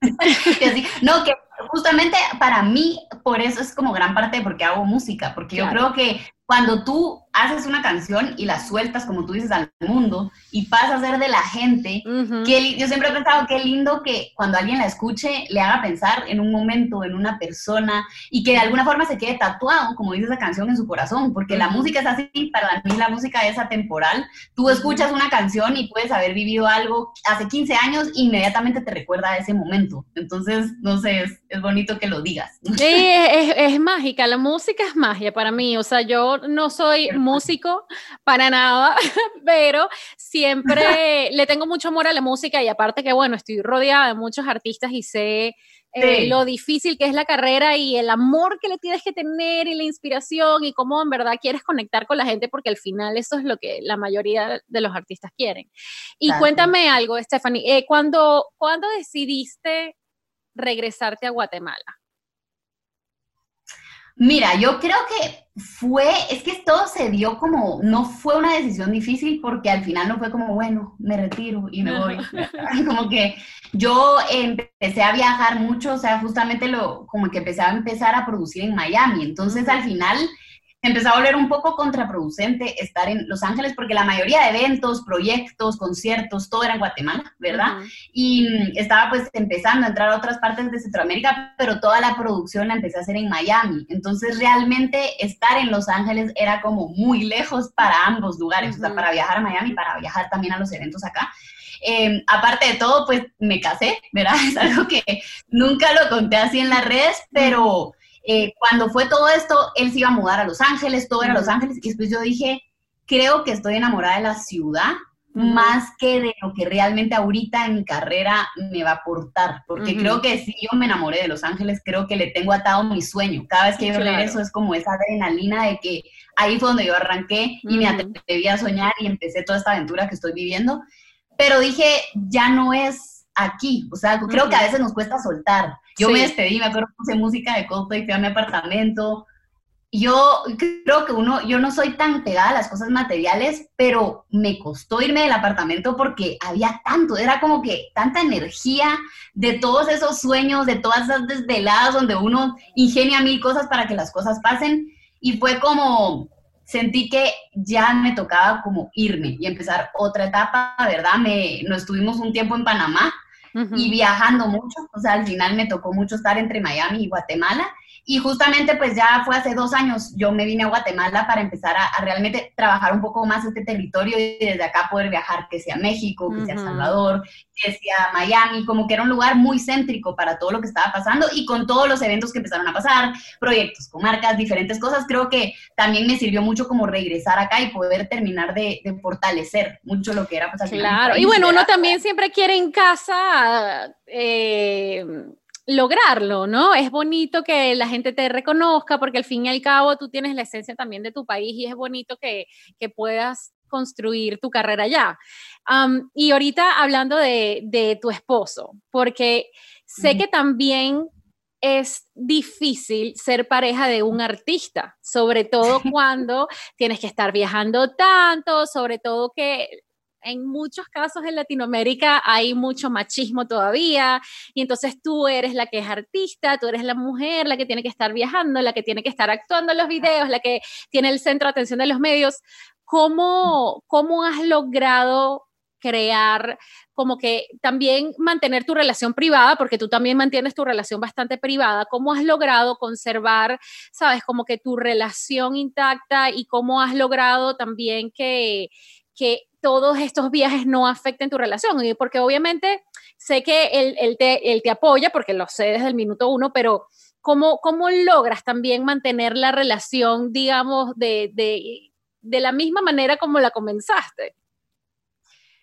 [SPEAKER 2] no, que justamente para mí, por eso es como gran parte de por qué hago música, porque yo creo que cuando tú haces una canción y la sueltas, como tú dices, al mundo y pasa a ser de la gente, que yo siempre he pensado qué lindo que cuando alguien la escuche le haga pensar en un momento, en una persona y que de alguna forma se quede tatuado, como dice esa canción, en su corazón, porque la música es así, para mí la música es atemporal. Tú escuchas una canción y puedes haber vivido algo hace 15 años, inmediatamente te recuerda a ese momento. Entonces, no sé, es, es bonito que lo digas.
[SPEAKER 1] Sí, es, es mágica, la música es magia para mí, o sea, yo no soy músico para nada, pero siempre le tengo mucho amor a la música y aparte que, bueno, estoy rodeada de muchos artistas y sé eh, lo difícil que es la carrera y el amor que le tienes que tener y la inspiración y cómo en verdad quieres conectar con la gente porque al final eso es lo que la mayoría de los artistas quieren. Y cuéntame algo, Stephanie, eh, ¿cuándo, ¿cuándo decidiste regresarte a Guatemala?
[SPEAKER 2] Mira, yo creo que fue, es que todo se dio como, no fue una decisión difícil porque al final no fue como, bueno, me retiro y me voy. como que yo empecé a viajar mucho, o sea, justamente lo, como que empecé a empezar a producir en Miami. Entonces al final empezó a volver un poco contraproducente estar en Los Ángeles porque la mayoría de eventos, proyectos, conciertos, todo era en Guatemala, ¿verdad? Y mm, estaba pues empezando a entrar a otras partes de Centroamérica, pero toda la producción la empecé a hacer en Miami. Entonces realmente estar en Los Ángeles era como muy lejos para ambos lugares, o sea, para viajar a Miami, para viajar también a los eventos acá. Em, aparte de todo, pues me casé, ¿verdad? Es algo que nunca lo conté así en las redes, pero eh, cuando fue todo esto, él se iba a mudar a Los Ángeles, todo era Los Ángeles, y después yo dije, creo que estoy enamorada de la ciudad más que de lo que realmente ahorita en mi carrera me va a aportar, porque creo que si yo me enamoré de Los Ángeles, creo que le tengo atado mi sueño. Cada vez que yo regreso es como esa adrenalina de que ahí fue donde yo arranqué y me atreví a soñar y empecé toda esta aventura que estoy viviendo. Pero dije, ya no es aquí, o sea, creo que a veces nos cuesta soltar. Yo me despedí, me acuerdo, puse música de Coldplay, fui a mi apartamento. Yo creo que uno, yo no soy tan pegada a las cosas materiales, pero me costó irme del apartamento porque había tanto, era como que tanta energía de todos esos sueños, de todas esas desveladas donde uno ingenia mil cosas para que las cosas pasen. Y fue como, sentí que ya me tocaba como irme y empezar otra etapa, ¿verdad? Me, nos estuvimos un tiempo en Panamá y viajando mucho, o sea, al final me tocó mucho estar entre Miami y Guatemala y justamente pues ya fue hace dos años, yo me vine a Guatemala para empezar a, realmente trabajar un poco más este territorio y desde acá poder viajar, que sea México, que sea Salvador, que sea Miami, como que era un lugar muy céntrico para todo lo que estaba pasando y con todos los eventos que empezaron a pasar, proyectos con marcas, diferentes cosas, creo que también me sirvió mucho como regresar acá y poder terminar de, fortalecer mucho lo que era pues
[SPEAKER 1] Claro, y bueno, uno también siempre quiere en casa... Eh, lograrlo, ¿no? Es bonito que la gente te reconozca porque al fin y al cabo tú tienes la esencia también de tu país y es bonito que, puedas construir tu carrera allá. y ahorita hablando de, tu esposo, porque sé que también es difícil ser pareja de un artista, sobre todo cuando tienes que estar viajando tanto, sobre todo que en muchos casos en Latinoamérica hay mucho machismo todavía y entonces tú eres la que es artista, tú eres la mujer, la que tiene que estar viajando, la que tiene que estar actuando en los videos, la que tiene el centro de atención de los medios. ¿Cómo, cómo has logrado crear, como que también mantener tu relación privada, porque tú también mantienes tu relación bastante privada, ¿cómo has logrado conservar, sabes, como que tu relación intacta y cómo has logrado también que, que todos estos viajes no afecten tu relación, porque obviamente sé que él, te, apoya, porque lo sé desde el minuto uno, pero ¿cómo, cómo logras también mantener la relación, digamos, de, de la misma manera como la comenzaste?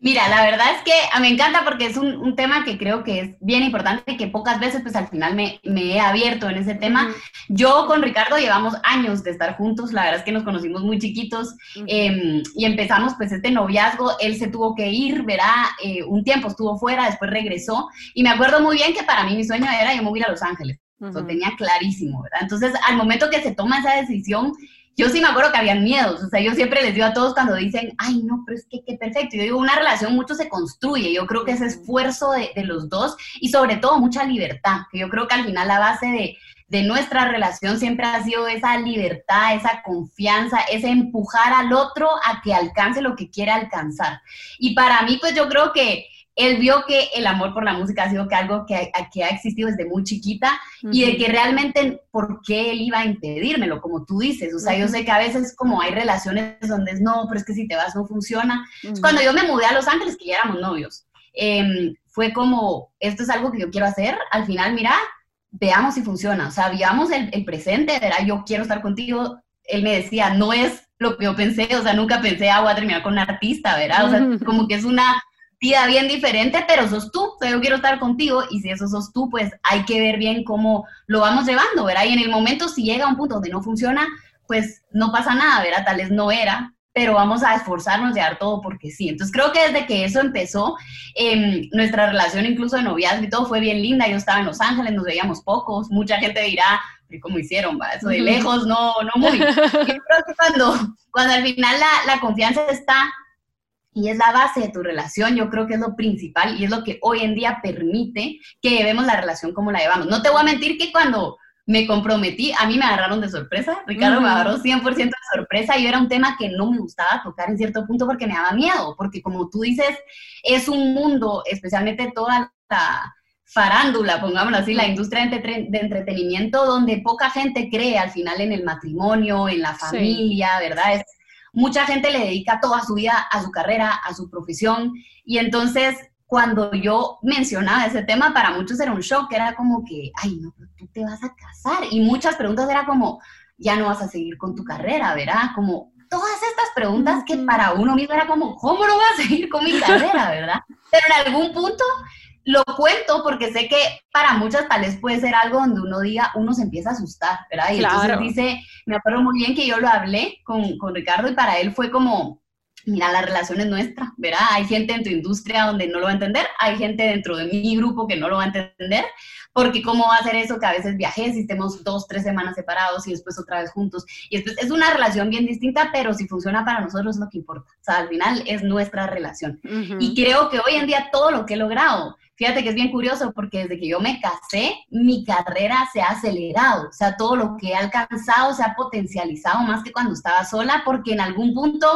[SPEAKER 2] Mira, la verdad es que a me encanta porque es un, tema que creo que es bien importante y que pocas veces pues al final me, he abierto en ese tema. Yo con Ricardo llevamos años de estar juntos, la verdad es que nos conocimos muy chiquitos em, y empezamos pues este noviazgo, él se tuvo que ir, verá, eh, un tiempo estuvo fuera, después regresó. Y me acuerdo muy bien que para mí mi sueño era yo mover a Los Ángeles, lo tenía clarísimo, ¿verdad? Entonces al momento que se toma esa decisión, yo sí me acuerdo que habían miedos, o sea, yo siempre les digo a todos cuando dicen, ay, no, pero es que qué perfecto. Yo digo, una relación mucho se construye, yo creo que ese esfuerzo de, de, los dos y sobre todo mucha libertad, que yo creo que al final la base de, de nuestra relación siempre ha sido esa libertad, esa confianza, ese empujar al otro a que alcance lo que quiere alcanzar. Y para mí, pues yo creo que él vio que el amor por la música ha sido que algo que, que ha existido desde muy chiquita y de que realmente, ¿por qué él iba a impedírmelo? Como tú dices, o sea, yo sé que a veces como hay relaciones donde es, no, pero es que si te vas no funciona. Cuando yo me mudé a Los Ángeles, que ya éramos novios, em, fue como, esto es algo que yo quiero hacer, al final, mira, veamos si funciona, o sea, veamos el, el presente, ¿verdad? Yo quiero estar contigo, él me decía, no es lo que yo pensé, o sea, nunca pensé, ah, voy a terminar con un artista, ¿verdad? O sea, como que es una vida bien diferente, pero sos tú, yo quiero estar contigo y si eso sos tú, pues hay que ver bien cómo lo vamos llevando, ¿verdad? Y en el momento si llega a un punto donde no funciona, pues no pasa nada, ¿verdad? Tal vez no era pero vamos a esforzarnos de dar todo porque sí. Entonces creo que desde que eso empezó, em, nuestra relación incluso de noviazgo y todo fue bien linda. Yo estaba en Los Ángeles, nos veíamos pocos. Mucha gente dirá, ¿cómo hicieron? Va? Eso de lejos, no, no muy. Yo creo que cuando, cuando al final la, la confianza está y es la base de tu relación, yo creo que es lo principal y es lo que hoy en día permite que llevemos la relación como la llevamos. No te voy a mentir que cuando me comprometí, a mí me agarraron de sorpresa, Ricardo me agarró 100% de sorpresa, y era un tema que no me gustaba tocar en cierto punto porque me daba miedo, porque como tú dices, es un mundo, especialmente toda la farándula, pongámoslo así, la industria de, entretenimiento, donde poca gente cree al final en el matrimonio, en la familia, ¿verdad? Es, mucha gente le dedica toda su vida a su carrera, a su profesión, y entonces cuando yo mencionaba ese tema, para muchos era un shock, era como que, ay, no, tú te vas a casar. Y muchas preguntas era como, ya no vas a seguir con tu carrera, ¿verdad? Como todas estas preguntas que para uno mismo era como, ¿cómo no vas a seguir con mi carrera, verdad? Pero en algún punto lo cuento porque sé que para muchas tal vez puede ser algo donde uno diga, uno se empieza a asustar, ¿verdad? Y entonces dice, me acuerdo muy bien que yo lo hablé con, con Ricardo y para él fue como, mira, la relación es nuestra, ¿verdad? Hay gente en tu industria donde no lo va a entender, hay gente dentro de mi grupo que no lo va a entender, porque cómo va a ser eso que a veces viajes y estemos dos, tres semanas separados y después otra vez juntos. Y después es una relación bien distinta, pero si funciona para nosotros es lo que importa. O sea, al final es nuestra relación. Y creo que hoy en día todo lo que he logrado, fíjate que es bien curioso porque desde que yo me casé, mi carrera se ha acelerado. O sea, todo lo que he alcanzado se ha potencializado más que cuando estaba sola, porque en algún punto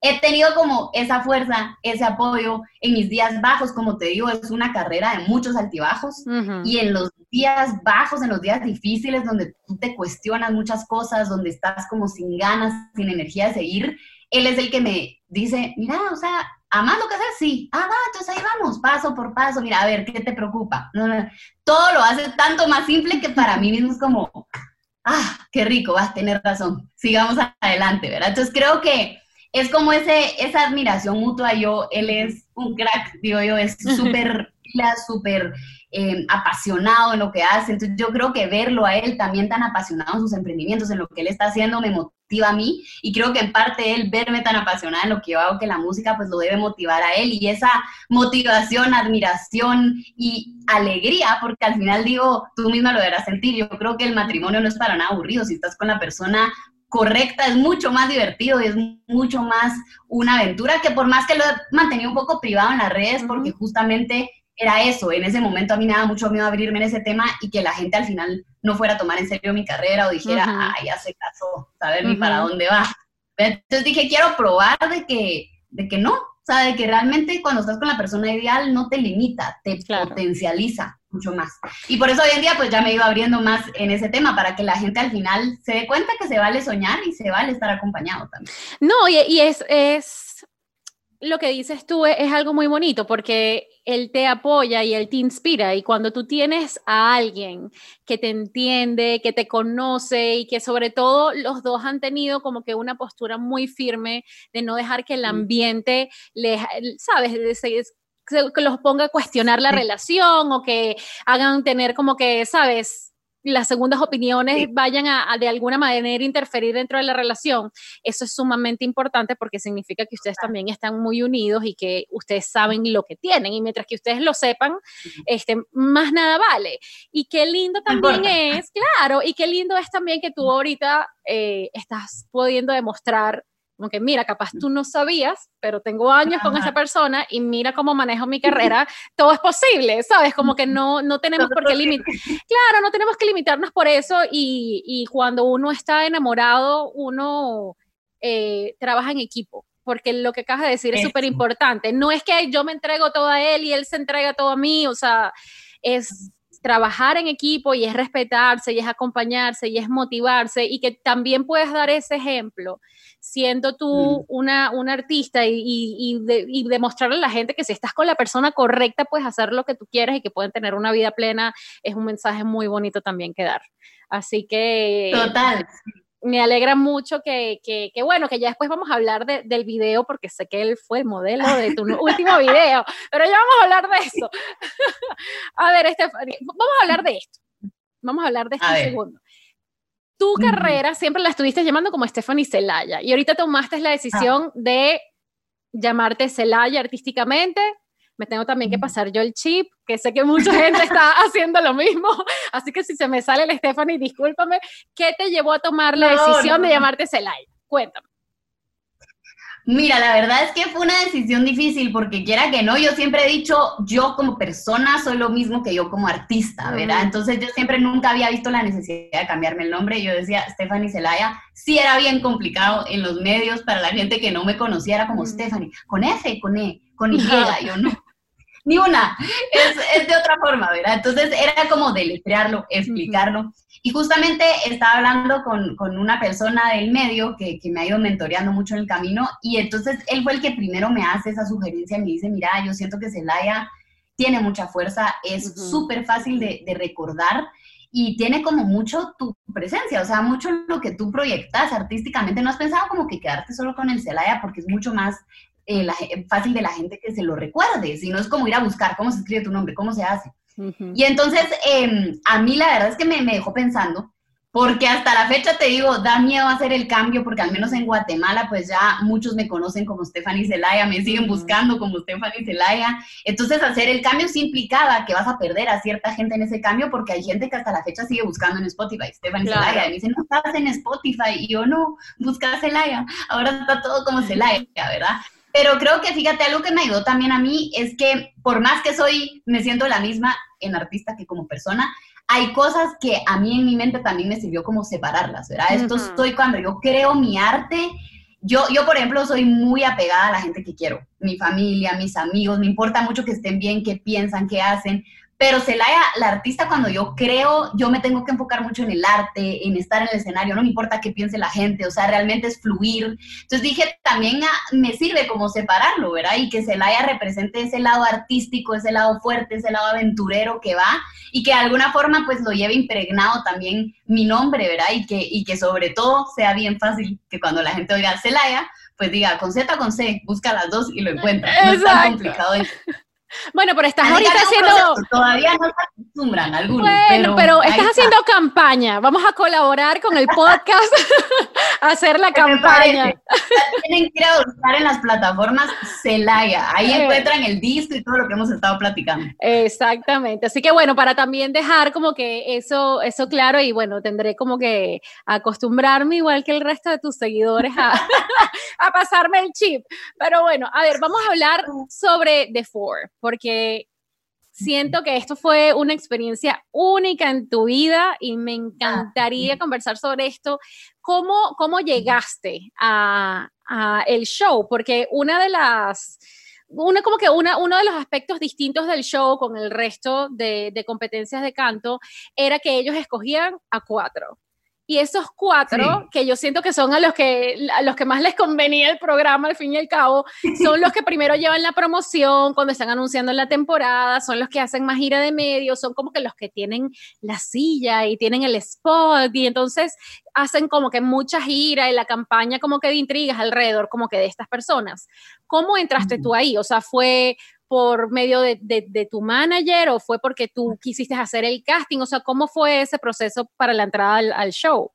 [SPEAKER 2] he tenido como esa fuerza, ese apoyo en mis días bajos, como te digo, es una carrera de muchos altibajos y en los días bajos, en los días difíciles donde tú te cuestionas muchas cosas, donde estás como sin ganas, sin energía de seguir, él es el que me dice, mira, o sea, ¿amas lo que haces? Sí. Ah, va, entonces ahí vamos, paso por paso, mira, a ver, ¿qué te preocupa? Todo lo hace tanto más simple que para mí mismo es como, ah, qué rico, vas a tener razón, sigamos adelante, ¿verdad? Entonces creo que es como ese, esa admiración mutua. Yo, él es un crack, digo yo, es súper, súper eh, apasionado en lo que hace. Entonces, yo creo que verlo a él también tan apasionado en sus emprendimientos, en lo que él está haciendo, me motiva a mí. Y creo que en parte él verme tan apasionada en lo que yo hago, que la música, pues lo debe motivar a él. Y esa motivación, admiración y alegría, porque al final digo, tú misma lo deberás sentir. Yo creo que el matrimonio no es para nada aburrido. Si estás con la persona correcta, es mucho más divertido y es mucho más una aventura que por más que lo he mantenido un poco privado en las redes, porque justamente era eso, en ese momento a mí me daba mucho miedo abrirme en ese tema y que la gente al final no fuera a tomar en serio mi carrera o dijera, ah, ya se casó, saber ni para dónde va. Entonces dije, quiero probar de que, de que no, o sea, de que realmente cuando estás con la persona ideal no te limita, te potencializa mucho más. Y por eso hoy en día pues ya me iba abriendo más en ese tema para que la gente al final se dé cuenta que se vale soñar y se vale estar acompañado también.
[SPEAKER 1] No, y, es, es, lo que dices tú es, algo muy bonito porque él te apoya y él te inspira. Y cuando tú tienes a alguien que te entiende, que te conoce y que sobre todo los dos han tenido como que una postura muy firme de no dejar que el ambiente les, sabes, que los ponga a cuestionar la relación o que hagan tener como que, sabes, las segundas opiniones vayan a, de alguna manera interferir dentro de la relación, eso es sumamente importante porque significa que ustedes también están muy unidos y que ustedes saben lo que tienen. Y mientras que ustedes lo sepan, este, más nada vale. Y qué lindo también es, claro, y qué lindo es también que tú ahorita eh, estás pudiendo demostrar como que, mira, capaz tú no sabías, pero tengo años con esa persona y mira cómo manejo mi carrera, todo es posible, ¿sabes? Como que no, no tenemos por qué limitar. Claro, no tenemos que limitarnos por eso y, y cuando uno está enamorado, uno eh, trabaja en equipo. Porque lo que acabas de decir es súper importante. No es que yo me entrego todo a él y él se entrega todo a mí, o sea, es trabajar en equipo y es respetarse y es acompañarse y es motivarse y que también puedes dar ese ejemplo siendo tú una, artista y, y, demostrarle a la gente que si estás con la persona correcta puedes hacer lo que tú quieras y que pueden tener una vida plena es un mensaje muy bonito también que dar. Así que...
[SPEAKER 2] Total
[SPEAKER 1] me alegra mucho que, que, que, bueno, que ya después vamos a hablar del video, porque sé que él fue el modelo de tu último video, pero ya vamos a hablar de eso. a ver, Estefania, vamos a hablar de esto. Vamos a hablar de esto un segundo. Tu carrera siempre la estuviste llamando como Stephanie Celaya y ahorita tomaste la decisión de llamarte Celaya artísticamente. Me tengo también que pasar yo el chip, que sé que mucha gente está haciendo lo mismo. Así que si se me sale el Stephanie, discúlpame. ¿Qué te llevó a tomar la decisión de llamarte Celaya? Cuéntame.
[SPEAKER 2] Mira, la verdad es que fue una decisión difícil porque quiera que no, yo siempre he dicho, yo como persona soy lo mismo que yo como artista, ¿verdad? Entonces yo siempre nunca había visto la necesidad de cambiarme el nombre. Yo decía Stephanie Celaya, sí era bien complicado en los medios para la gente que no me conociera como Stephanie, con F, con E, con Y, yo no ni una, es, de otra forma, ¿verdad? Entonces era como deletrearlo, explicarlo. Y justamente estaba hablando con, una persona del medio que, me ha ido mentoreando mucho en el camino y entonces él fue el que primero me hace esa sugerencia y me dice, mira, yo siento que Celaya tiene mucha fuerza, es súper fácil de, de recordar y tiene como mucho tu presencia, o sea, mucho lo que tú proyectas artísticamente. No has pensado como que quedarte solo con el Celaya porque es mucho más eh, fácil de la gente que se lo recuerde, sino es como ir a buscar cómo se escribe tu nombre, cómo se hace. Y entonces, em, a mí la verdad es que me, me, dejó pensando, porque hasta la fecha te digo, da miedo hacer el cambio, porque al menos en Guatemala, pues ya muchos me conocen como Stephanie Zelaya, me siguen buscando como Stephanie Zelaya. Entonces, hacer el cambio sí implicaba que vas a perder a cierta gente en ese cambio, porque hay gente que hasta la fecha sigue buscando en Spotify, Stephanie Zelaya, y me dicen, no estás en Spotify, y yo no, busca Zelaya, ahora está todo como Zelaya, ¿verdad? Pero creo que fíjate, algo que me ayudó también a mí es que por más que soy, me siento la misma en artista que como persona, hay cosas que a mí en mi mente también me sirvió como separarlas, ¿verdad? Esto estoy cuando yo creo mi arte, yo, yo, por ejemplo, soy muy apegada a la gente que quiero, mi familia, mis amigos, me importa mucho que estén bien, qué piensan, qué hacen, pero Celaya, la artista, cuando yo creo, yo me tengo que enfocar mucho en el arte, en estar en el escenario, no me importa qué piense la gente, o sea, realmente es fluir. Entonces dije, también me sirve como separarlo, ¿verdad? Y que Celaya represente ese lado artístico, ese lado fuerte, ese lado aventurero que va y que de alguna forma pues lo lleve impregnado también mi nombre, ¿verdad? Y que, y que sobre todo sea bien fácil que cuando la gente oiga Celaya, pues diga con Z o con C, busca las dos y lo encuentra. No es tan complicado.
[SPEAKER 1] Bueno, pero estás ahorita haciendo.
[SPEAKER 2] Todavía no se acostumbran algunos.
[SPEAKER 1] Bueno, pero, estás haciendo campaña. Vamos a colaborar con el podcast a hacer la campaña.
[SPEAKER 2] Tienen que ir a buscar en las plataformas Celaya. Ahí eh. encuentran el disco y todo lo que hemos estado platicando.
[SPEAKER 1] Exactamente. Así que bueno, para también dejar como que eso, eso claro, y bueno, tendré como que acostumbrarme, igual que el resto de tus seguidores, a, a pasarme el chip. Pero bueno, a ver, vamos a hablar sobre The Four porque siento que esto fue una experiencia única en tu vida y me encantaría conversar sobre esto. ¿Cómo, cómo llegaste a, el show? Porque una de las... Una, como que una, uno de los aspectos distintos del show con el resto de, de competencias de canto era que ellos escogían a cuatro. Y esos cuatro, que yo siento que son a los que, a los que más les convenía el programa al fin y al cabo, son los que primero llevan la promoción cuando están anunciando la temporada, son los que hacen más gira de medios, son como que los que tienen la silla y tienen el spot y entonces hacen como que mucha gira y la campaña como que de intrigas alrededor como que de estas personas. ¿Cómo entraste tú ahí? O sea, fue por medio de, tu manager o fue porque tú quisiste hacer el casting? O sea, ¿cómo fue ese proceso para la entrada al, show?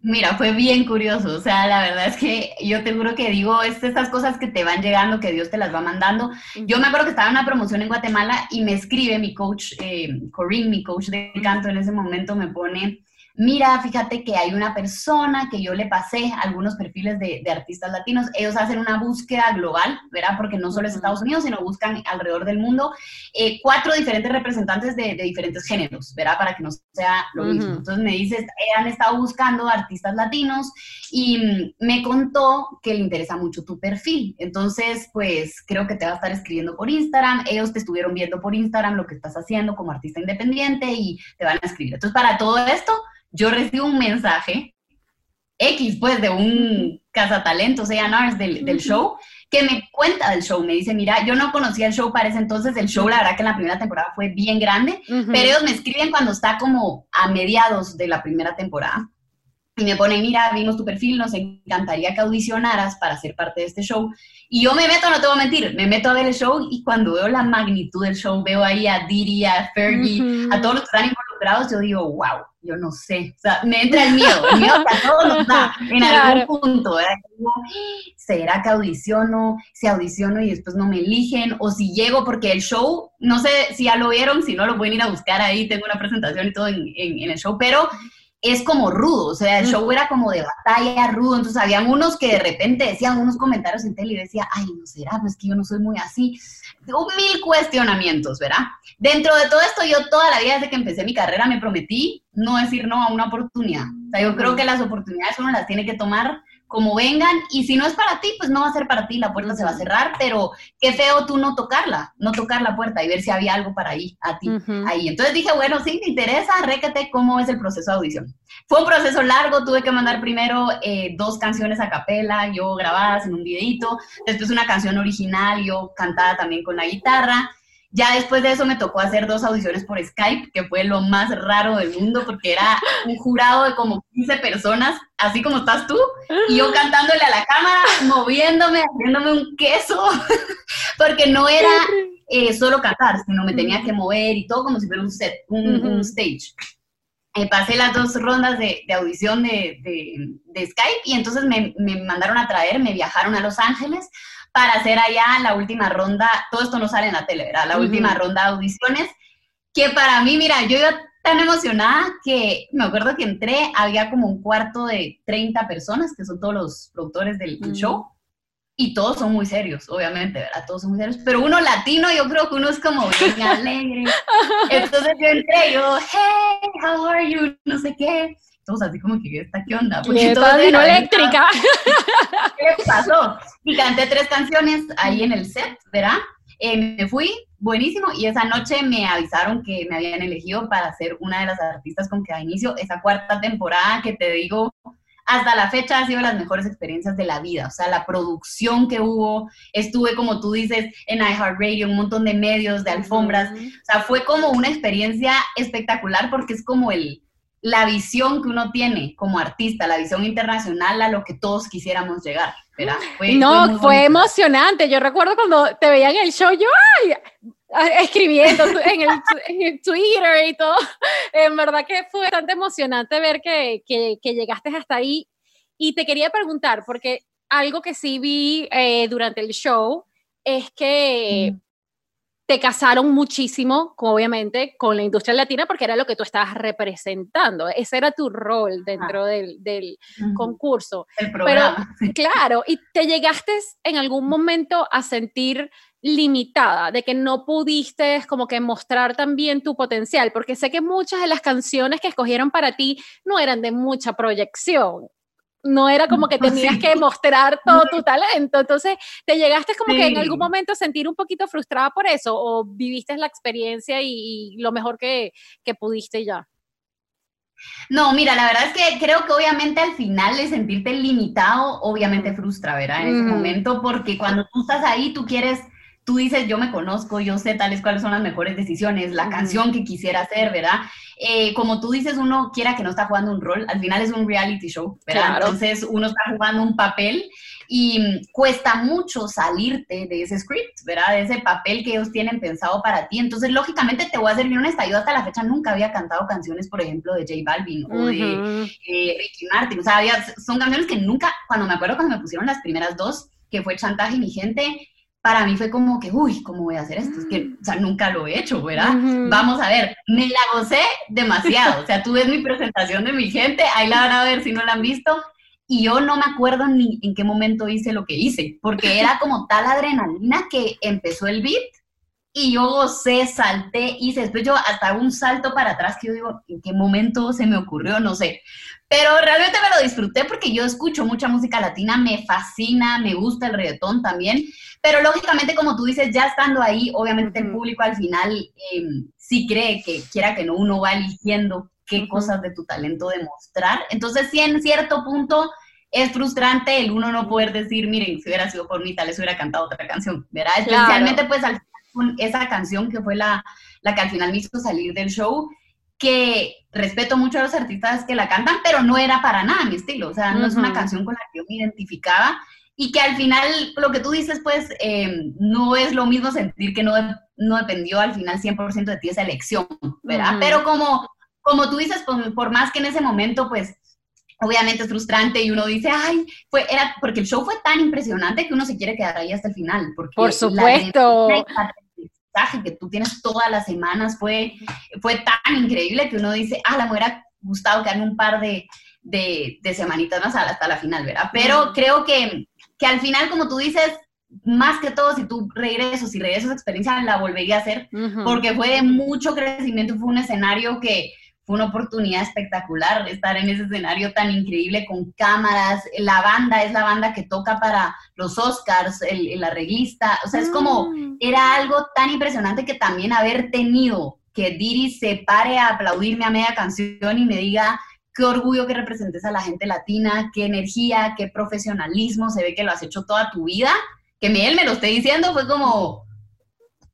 [SPEAKER 2] Mira, fue bien curioso. O sea, la verdad es que yo te juro que digo, es estas cosas que te van llegando, que Dios te las va mandando. Yo me acuerdo que estaba en una promoción en Guatemala y me escribe mi coach, eh, Corinne, mi coach de canto en ese momento, me pone, mira, fíjate que hay una persona que yo le pasé algunos perfiles de, artistas latinos, ellos hacen una búsqueda global, ¿verdad? Porque no solo es Estados Unidos, sino buscan alrededor del mundo eh, cuatro diferentes representantes de, diferentes géneros, ¿verdad? Para que no sea lo mismo. Entonces me dices, han estado buscando artistas latinos y mm, me contó que le interesa mucho tu perfil. Entonces, pues creo que te va a estar escribiendo por Instagram, ellos te estuvieron viendo por Instagram lo que estás haciendo como artista independiente y te van a escribir. Entonces, para todo esto, yo recibo un mensaje X, pues, de un cazatalentos, A&Rs del, del show, que me cuenta del show. Me dice, mira, yo no conocía el show para ese entonces. El show, la verdad que en la primera temporada fue bien grande, pero ellos me escriben cuando está como a mediados de la primera temporada. Y me pone, mira, vimos tu perfil, nos encantaría que audicionaras para ser parte de este show. Y yo me meto, no te voy a mentir, me meto a ver el show y cuando veo la magnitud del show, veo ahí a Didi, a Fergie, a todos los que están involucrados yo digo, wow, yo no sé, o sea, me entra el miedo, el miedo que a todos nos da en algún punto, ¿verdad? ¿Será que audiciono? Si audiciono y después no me eligen, o si llego, porque el show, no sé si ya lo vieron, si no lo pueden ir a buscar ahí, tengo una presentación y todo en, en el show, pero es como rudo, o sea, el show era como de batalla rudo, entonces habían unos que de repente decían unos comentarios en tele y decía, ay, no será, pues que yo no soy muy así. mil cuestionamientos, ¿verdad? Dentro de todo esto, yo toda la vida desde que empecé mi carrera me prometí no decir no a una oportunidad. O sea, yo creo que las oportunidades uno las tiene que tomar como vengan, y si no es para ti, pues no va a ser para ti, la puerta se va a cerrar, pero qué feo tú no tocarla, no tocar la puerta y ver si había algo para ahí, a ti, ahí. Entonces dije, bueno, sí, me interesa, réquete cómo es el proceso de audición. Fue un proceso largo, tuve que mandar primero eh, dos canciones a capela, yo grabadas en un videito, después una canción original, yo cantada también con la guitarra, ya después de eso me tocó hacer dos audiciones por Skype, que fue lo más raro del mundo, porque era un jurado de como 15 personas, así como estás tú, y yo cantándole a la cámara, moviéndome, haciéndome un queso, porque no era eh, solo cantar, sino me tenía que mover y todo como si fuera un set, un, stage. Eh, pasé las dos rondas de, audición de, Skype y entonces me, me mandaron a traer, me viajaron a Los Ángeles para hacer allá la última ronda, todo esto no sale en la tele, ¿verdad? La última ronda de audiciones, que para mí, mira, yo iba tan emocionada que me acuerdo que entré, había como un cuarto de 30 personas, que son todos los productores del, show, y todos son muy serios, obviamente, ¿verdad? Todos son muy serios, pero uno latino, yo creo que uno es como bien alegre. Entonces yo entré, yo, hey, how are you? No sé qué todos así como que, ¿esta qué onda?
[SPEAKER 1] Porque todo eléctrica.
[SPEAKER 2] ¿Qué pasó? Y canté tres canciones ahí en el set, ¿verdad? Eh, me fui, buenísimo, y esa noche me avisaron que me habían elegido para ser una de las artistas con que da inicio esa cuarta temporada que te digo, hasta la fecha ha sido las mejores experiencias de la vida. O sea, la producción que hubo, estuve, como tú dices, en iHeartRadio, un montón de medios, de alfombras. O sea, fue como una experiencia espectacular porque es como el, la visión que uno tiene como artista, la visión internacional a lo que todos quisiéramos llegar. ¿verdad?
[SPEAKER 1] no, fue, emocionante. Yo recuerdo cuando te veía en el show, yo ¡ay! escribiendo en el, Twitter y todo. En verdad que fue bastante emocionante ver que, que, llegaste hasta ahí. Y te quería preguntar, porque algo que sí vi eh, durante el show es que te casaron muchísimo, obviamente, con la industria latina porque era lo que tú estabas representando. Ese era tu rol dentro del, concurso.
[SPEAKER 2] El programa.
[SPEAKER 1] Pero, claro, y te llegaste en algún momento a sentir limitada, de que no pudiste como que mostrar también tu potencial, porque sé que muchas de las canciones que escogieron para ti no eran de mucha proyección no era como que tenías que mostrar todo tu talento. Entonces, ¿te llegaste como que en algún momento a sentir un poquito frustrada por eso o viviste la experiencia y, lo mejor que, que, pudiste ya?
[SPEAKER 2] No, mira, la verdad es que creo que obviamente al final de sentirte limitado, obviamente frustra, ¿verdad? En ese momento, porque cuando tú estás ahí, tú quieres tú dices, yo me conozco, yo sé tales cuáles son las mejores decisiones, la canción que quisiera hacer, ¿verdad? Eh, como tú dices, uno quiera que no está jugando un rol, al final es un reality show, ¿verdad? Entonces uno está jugando un papel y cuesta mucho salirte de ese script, ¿verdad? De ese papel que ellos tienen pensado para ti. Entonces, lógicamente, te voy a ser bien honesta, yo hasta la fecha nunca había cantado canciones, por ejemplo, de J Balvin o de eh, Ricky Martin. O sea, son canciones que nunca, cuando me acuerdo cuando me pusieron las primeras dos, que fue Chantaje y mi gente, para mí fue como que, uy, ¿cómo voy a hacer esto? Es que, o sea, nunca lo he hecho, ¿verdad? Vamos a ver, me la gocé demasiado. O sea, tú ves mi presentación de mi gente, ahí la van a ver si no la han visto. Y yo no me acuerdo ni en qué momento hice lo que hice, porque era como tal adrenalina que empezó el beat y yo gocé, salté, hice, después yo hasta un salto para atrás que yo digo, ¿en qué momento se me ocurrió? No sé. Pero realmente me lo disfruté porque yo escucho mucha música latina, me fascina, me gusta el reggaetón también, pero lógicamente, como tú dices, ya estando ahí, obviamente el público al final em, sí cree que quiera que no, uno va eligiendo qué cosas de tu talento demostrar. Entonces, sí, en cierto punto es frustrante el uno no poder decir, miren, si hubiera sido por mí, tal vez hubiera cantado otra canción, ¿verdad? Especialmente pues al con esa canción que fue la, la que al final me hizo salir del show, que respeto mucho a los artistas que la cantan, pero no era para nada mi estilo, o sea, no es una canción con la que yo me identificaba y que al final, lo que tú dices, pues, eh, no es lo mismo sentir que no, no dependió al final 100% de ti esa elección, ¿verdad? Pero como como tú dices, por, más que en ese momento, pues, obviamente es frustrante y uno dice, ay, fue, era, porque el show fue tan impresionante que uno se quiere quedar ahí hasta el final. Porque
[SPEAKER 1] por supuesto.
[SPEAKER 2] Que tú tienes todas las semanas fue, fue tan increíble que uno dice, ah, la me hubiera gustado quedarme un par de, de, de semanitas más hasta la final, ¿verdad? Pero creo que, que al final, como tú dices, más que todo, si tú regresas, si regresas esa experiencia, la volvería a hacer, porque fue de mucho crecimiento, fue un escenario que fue una oportunidad espectacular estar en ese escenario tan increíble con cámaras, la banda es la banda que toca para los Oscars, el, el arreglista, o sea, es como, mm. era algo tan impresionante que también haber tenido que Diri se pare a aplaudirme a media canción y me diga, qué orgullo que representes a la gente latina, qué energía, qué profesionalismo, se ve que lo has hecho toda tu vida que él me lo esté diciendo fue como,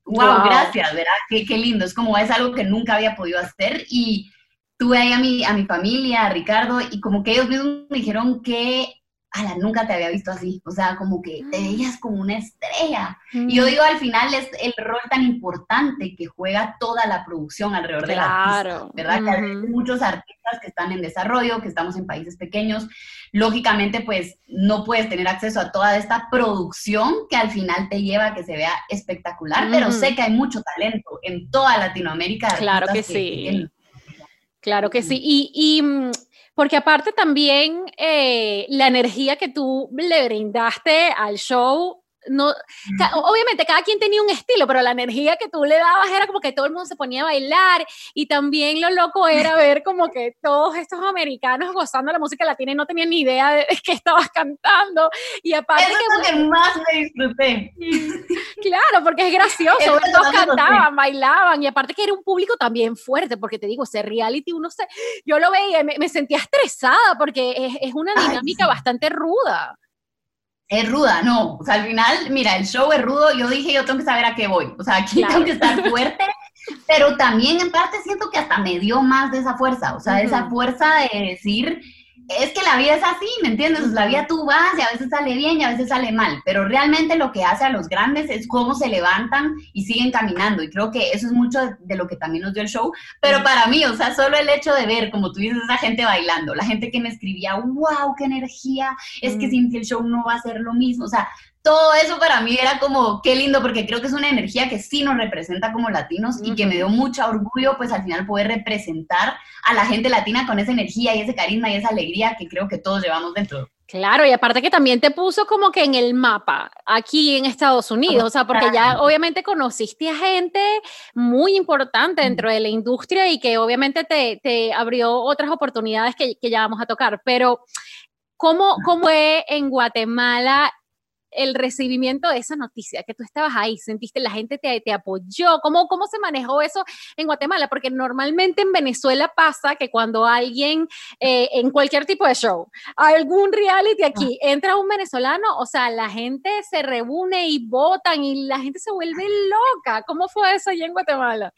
[SPEAKER 2] wow, gracias, ¿verdad? Qué, qué, lindo, es como es algo que nunca había podido hacer y tuve ahí a mi, a mi familia, a Ricardo, y como que ellos mismos me dijeron que ala, nunca te había visto así, o sea, como que te veías como una estrella. Y yo digo, al final es el rol tan importante que juega toda la producción alrededor de la artista, ¿verdad? Que hay muchos artistas que están en desarrollo, que estamos en países pequeños, lógicamente pues no puedes tener acceso a toda esta producción que al final te lleva a que se vea espectacular, pero sé que hay mucho talento en toda Latinoamérica.
[SPEAKER 1] Claro que, sí. Claro que sí. Y, y mm, porque aparte también eh, la energía que tú le brindaste al show no, obviamente cada quien tenía un estilo, pero la energía que tú le dabas era como que todo el mundo se ponía a bailar y también lo loco era ver como que todos estos americanos gozando la música latina y no tenían ni idea de qué estabas cantando y aparte
[SPEAKER 2] Eso es lo que más me disfruté.
[SPEAKER 1] Claro, porque es gracioso, todos cantaban, bailaban y aparte que era un público también fuerte, porque te digo, ese reality uno se, yo lo veía, me, me sentía estresada porque es, es una dinámica bastante ruda
[SPEAKER 2] es ruda, no. O sea, al final, mira, el show es rudo. Yo dije, yo tengo que saber a qué voy. O sea, aquí tengo que estar fuerte. pero también en parte siento que hasta me dio más de esa fuerza. O sea, esa fuerza de decir, es que la vida es así, ¿me entiendes? La vida tú vas y a veces sale bien y a veces sale mal, pero realmente lo que hace a los grandes es cómo se levantan y siguen caminando y creo que eso es mucho de lo que también nos dio el show, pero para mí, o sea, solo el hecho de ver, como tú dices, esa gente bailando, la gente que me escribía, wow, qué energía, es que sin que el show no va a ser lo mismo, o sea, todo eso para mí era como, qué lindo, porque creo que es una energía que sí nos representa como latinos y que me dio mucho orgullo, pues al final poder representar a la gente latina con esa energía y ese carisma y esa alegría que creo que todos llevamos dentro.
[SPEAKER 1] Claro, y aparte que también te puso como que en el mapa, aquí en Estados Unidos, o sea, porque ya obviamente conociste a gente muy importante dentro de la industria y que obviamente te, te abrió otras oportunidades que, que, ya vamos a tocar, pero ¿cómo, cómo fue en Guatemala el recibimiento de esa noticia, que tú estabas ahí, sentiste, la gente te, te apoyó, ¿Cómo, ¿cómo se manejó eso en Guatemala? Porque normalmente en Venezuela pasa que cuando alguien, eh, en cualquier tipo de show, algún reality aquí, ah. entra un venezolano, o sea, la gente se reúne y votan y la gente se vuelve loca. ¿Cómo fue eso allá en Guatemala?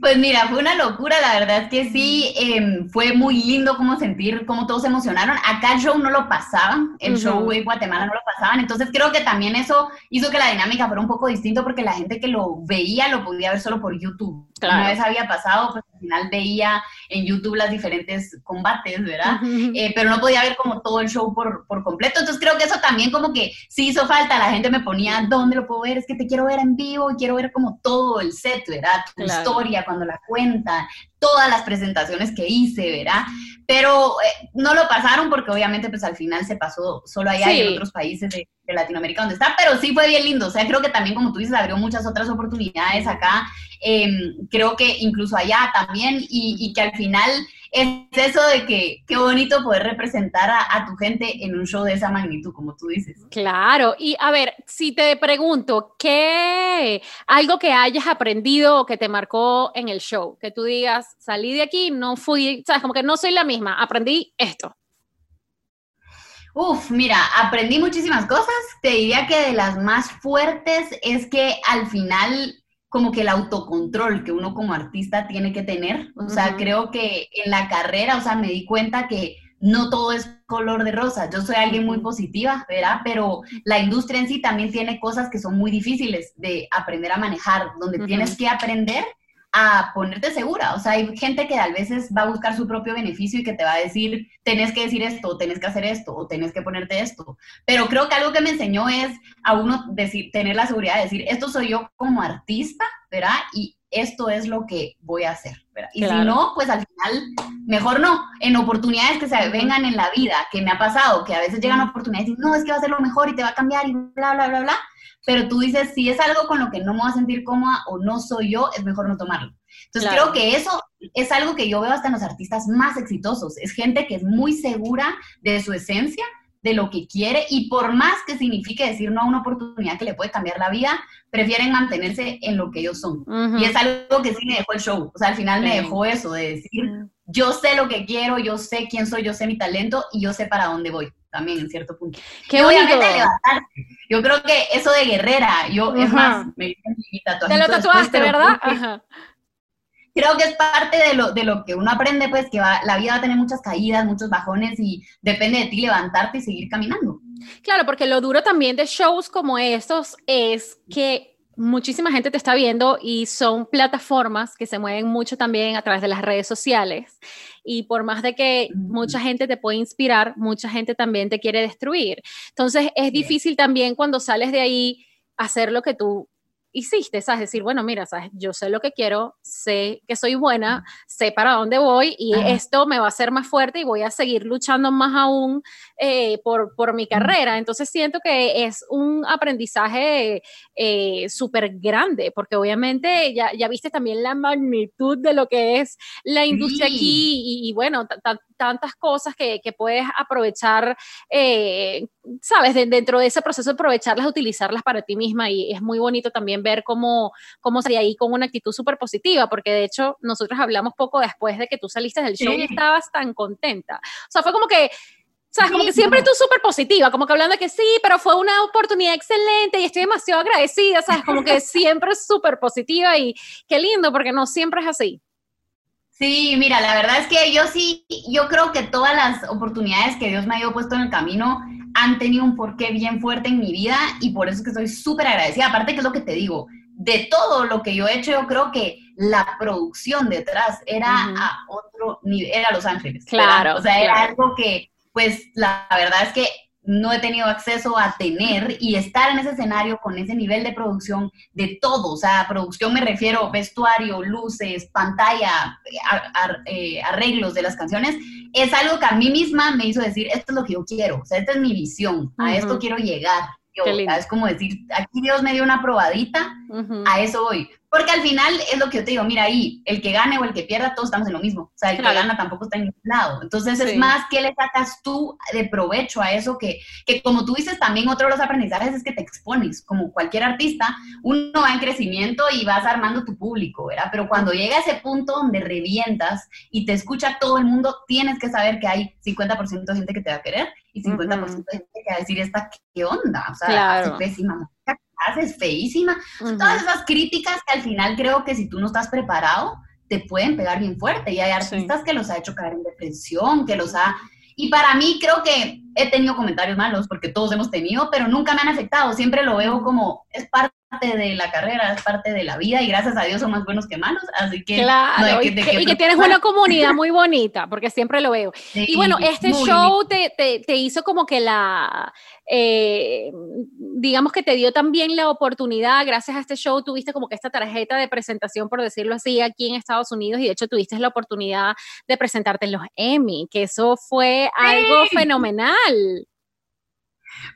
[SPEAKER 2] Pues mira, fue una locura, la verdad es que sí, em, fue muy lindo como sentir cómo todos se emocionaron. Acá el show no lo pasaban, el show en Guatemala no lo pasaban, entonces creo que también eso hizo que la dinámica fuera un poco distinto porque la gente que lo veía lo podía ver solo por YouTube. Una vez había pasado, pues al final veía en YouTube las diferentes combates, ¿verdad? Eh, pero no podía ver como todo el show por, por completo, entonces creo que eso también como que sí hizo falta, la gente me ponía, ¿dónde lo puedo ver? Es que te quiero ver en vivo y quiero ver como todo el set, ¿verdad? Tu historia, cuando la cuentan, todas las presentaciones que hice, ¿verdad? Pero eh, no lo pasaron porque obviamente pues al final se pasó solo allá y en otros países de, Latinoamérica donde está, pero sí fue bien lindo, o sea, creo que también como tú dices, abrió muchas otras oportunidades acá, em, creo que incluso allá también, y, y que al final es eso de que qué bonito poder representar a, tu gente en un show de esa magnitud, como tú dices.
[SPEAKER 1] Claro, y a ver, si te pregunto, ¿qué algo que hayas aprendido o que te marcó en el show? Que tú digas, salí de aquí, no fui, sabes, como que no soy la misma, aprendí esto.
[SPEAKER 2] Uf, mira, aprendí muchísimas cosas. Te diría que de las más fuertes es que al final como que el autocontrol que uno como artista tiene que tener. O sea, creo que en la carrera, o sea, me di cuenta que no todo es color de rosa. Yo soy alguien muy positiva, ¿verdad? Pero la industria en sí también tiene cosas que son muy difíciles de aprender a manejar, donde tienes que aprender a ponerte segura. O sea, hay gente que a veces va a buscar su propio beneficio y que te va a decir, tenés que decir esto, tenés que hacer esto, o tenés que ponerte esto. Pero creo que algo que me enseñó es a uno decir, tener la seguridad de decir, esto soy yo como artista, ¿verdad? Y esto es lo que voy a hacer. ¿verdad? Y si no, pues al final, mejor no. En oportunidades que se vengan en la vida, que me ha pasado, que a veces llegan oportunidades y no, es que va a ser lo mejor y te va a cambiar y bla, bla, bla, bla pero tú dices, si es algo con lo que no me voy a sentir cómoda o no soy yo, es mejor no tomarlo. Entonces creo que eso es algo que yo veo hasta en los artistas más exitosos. Es gente que es muy segura de su esencia, de lo que quiere y por más que signifique decir no a una oportunidad que le puede cambiar la vida, prefieren mantenerse en lo que ellos son. Y es algo que sí me dejó el show. O sea, al final me dejó eso de decir, yo sé lo que quiero, yo sé quién soy, yo sé mi talento y yo sé para dónde voy también en cierto punto.
[SPEAKER 1] Qué obviamente
[SPEAKER 2] Yo creo que eso de guerrera, yo, es más, me
[SPEAKER 1] mi tatuaje. Te lo tatuaste, ¿verdad? Ajá.
[SPEAKER 2] Creo que es parte de lo, de lo que uno aprende, pues que va, la vida va a tener muchas caídas, muchos bajones y depende de ti levantarte y seguir caminando.
[SPEAKER 1] Claro, porque lo duro también de shows como estos es que muchísima gente te está viendo y son plataformas que se mueven mucho también a través de las redes sociales. Y por más de que mucha gente te puede inspirar, mucha gente también te quiere destruir. Entonces es difícil también cuando sales de ahí hacer lo que tú hiciste, ¿sabes? Decir, bueno, mira, ¿sabes? Yo sé lo que quiero, sé que soy buena, sé para dónde voy y esto me va a hacer más fuerte y voy a seguir luchando más aún eh, por, por, mi carrera. Entonces siento que es un aprendizaje eh, súper grande, porque obviamente ya, ya viste también la magnitud de lo que es la industria aquí y, bueno, tantas cosas que, que puedes aprovechar, eh, ¿sabes? dentro de ese proceso, aprovecharlas, utilizarlas para ti misma y es muy bonito también ver cómo, cómo salía ahí con una actitud súper positiva, porque de hecho nosotros hablamos poco después de que tú saliste del show y estabas tan contenta. O sea, fue como que ¿Sabes? Como que siempre tú súper positiva, como que hablando de que sí, pero fue una oportunidad excelente y estoy demasiado agradecida, ¿sabes? Como que siempre súper positiva y qué lindo, porque no siempre es así.
[SPEAKER 2] Sí, mira, la verdad es que yo sí, yo creo que todas las oportunidades que Dios me ha ido puesto en el camino han tenido un porqué bien fuerte en mi vida y por eso es que estoy súper agradecida. Aparte que es lo que te digo, de todo lo que yo he hecho, yo creo que la producción detrás era a otro nivel, era Los Ángeles.
[SPEAKER 1] Claro.
[SPEAKER 2] O sea, era algo que pues la verdad es que no he tenido acceso a tener y estar en ese escenario con ese nivel de producción de todo, o sea, producción me refiero vestuario, luces, pantalla, eh, arreglos de las canciones, es algo que a mí misma me hizo decir, esto es lo que yo quiero, o sea, esta es mi visión, a esto quiero llegar. es como decir, aquí Dios me dio una probadita, a eso voy. Porque al final es lo que yo te digo, mira ahí, el que gane o el que pierda, todos estamos en lo mismo. O sea, el que gana tampoco está en ningún lado. Entonces es más que le sacas tú de provecho a eso que, que, como tú dices, también otro de los aprendizajes es que te expones. Como cualquier artista, uno va en crecimiento y vas armando tu público, ¿verdad? Pero cuando llega a ese punto donde revientas y te escucha todo el mundo, tienes que saber que hay 50% de gente que te va a querer y 50% de gente que va a decir, esta, ¿qué onda? O sea, claro. pésima es feísima. Todas esas críticas que al final creo que si tú no estás preparado, te pueden pegar bien fuerte. Y hay artistas que los ha hecho caer en depresión, que los ha... Y para mí creo que he tenido comentarios malos, porque todos hemos tenido, pero nunca me han afectado. Siempre lo veo como es parte de la carrera, es parte de la vida y gracias a Dios son más buenos que malos, así que...
[SPEAKER 1] Claro, y, que, tienes una comunidad muy bonita, porque siempre lo veo. y bueno, este show te, te, hizo como que la, eh, digamos que te dio también la oportunidad, gracias a este show tuviste como que esta tarjeta de presentación, por decirlo así, aquí en Estados Unidos y de hecho tuviste la oportunidad de presentarte en los Emmy, que eso fue algo fenomenal.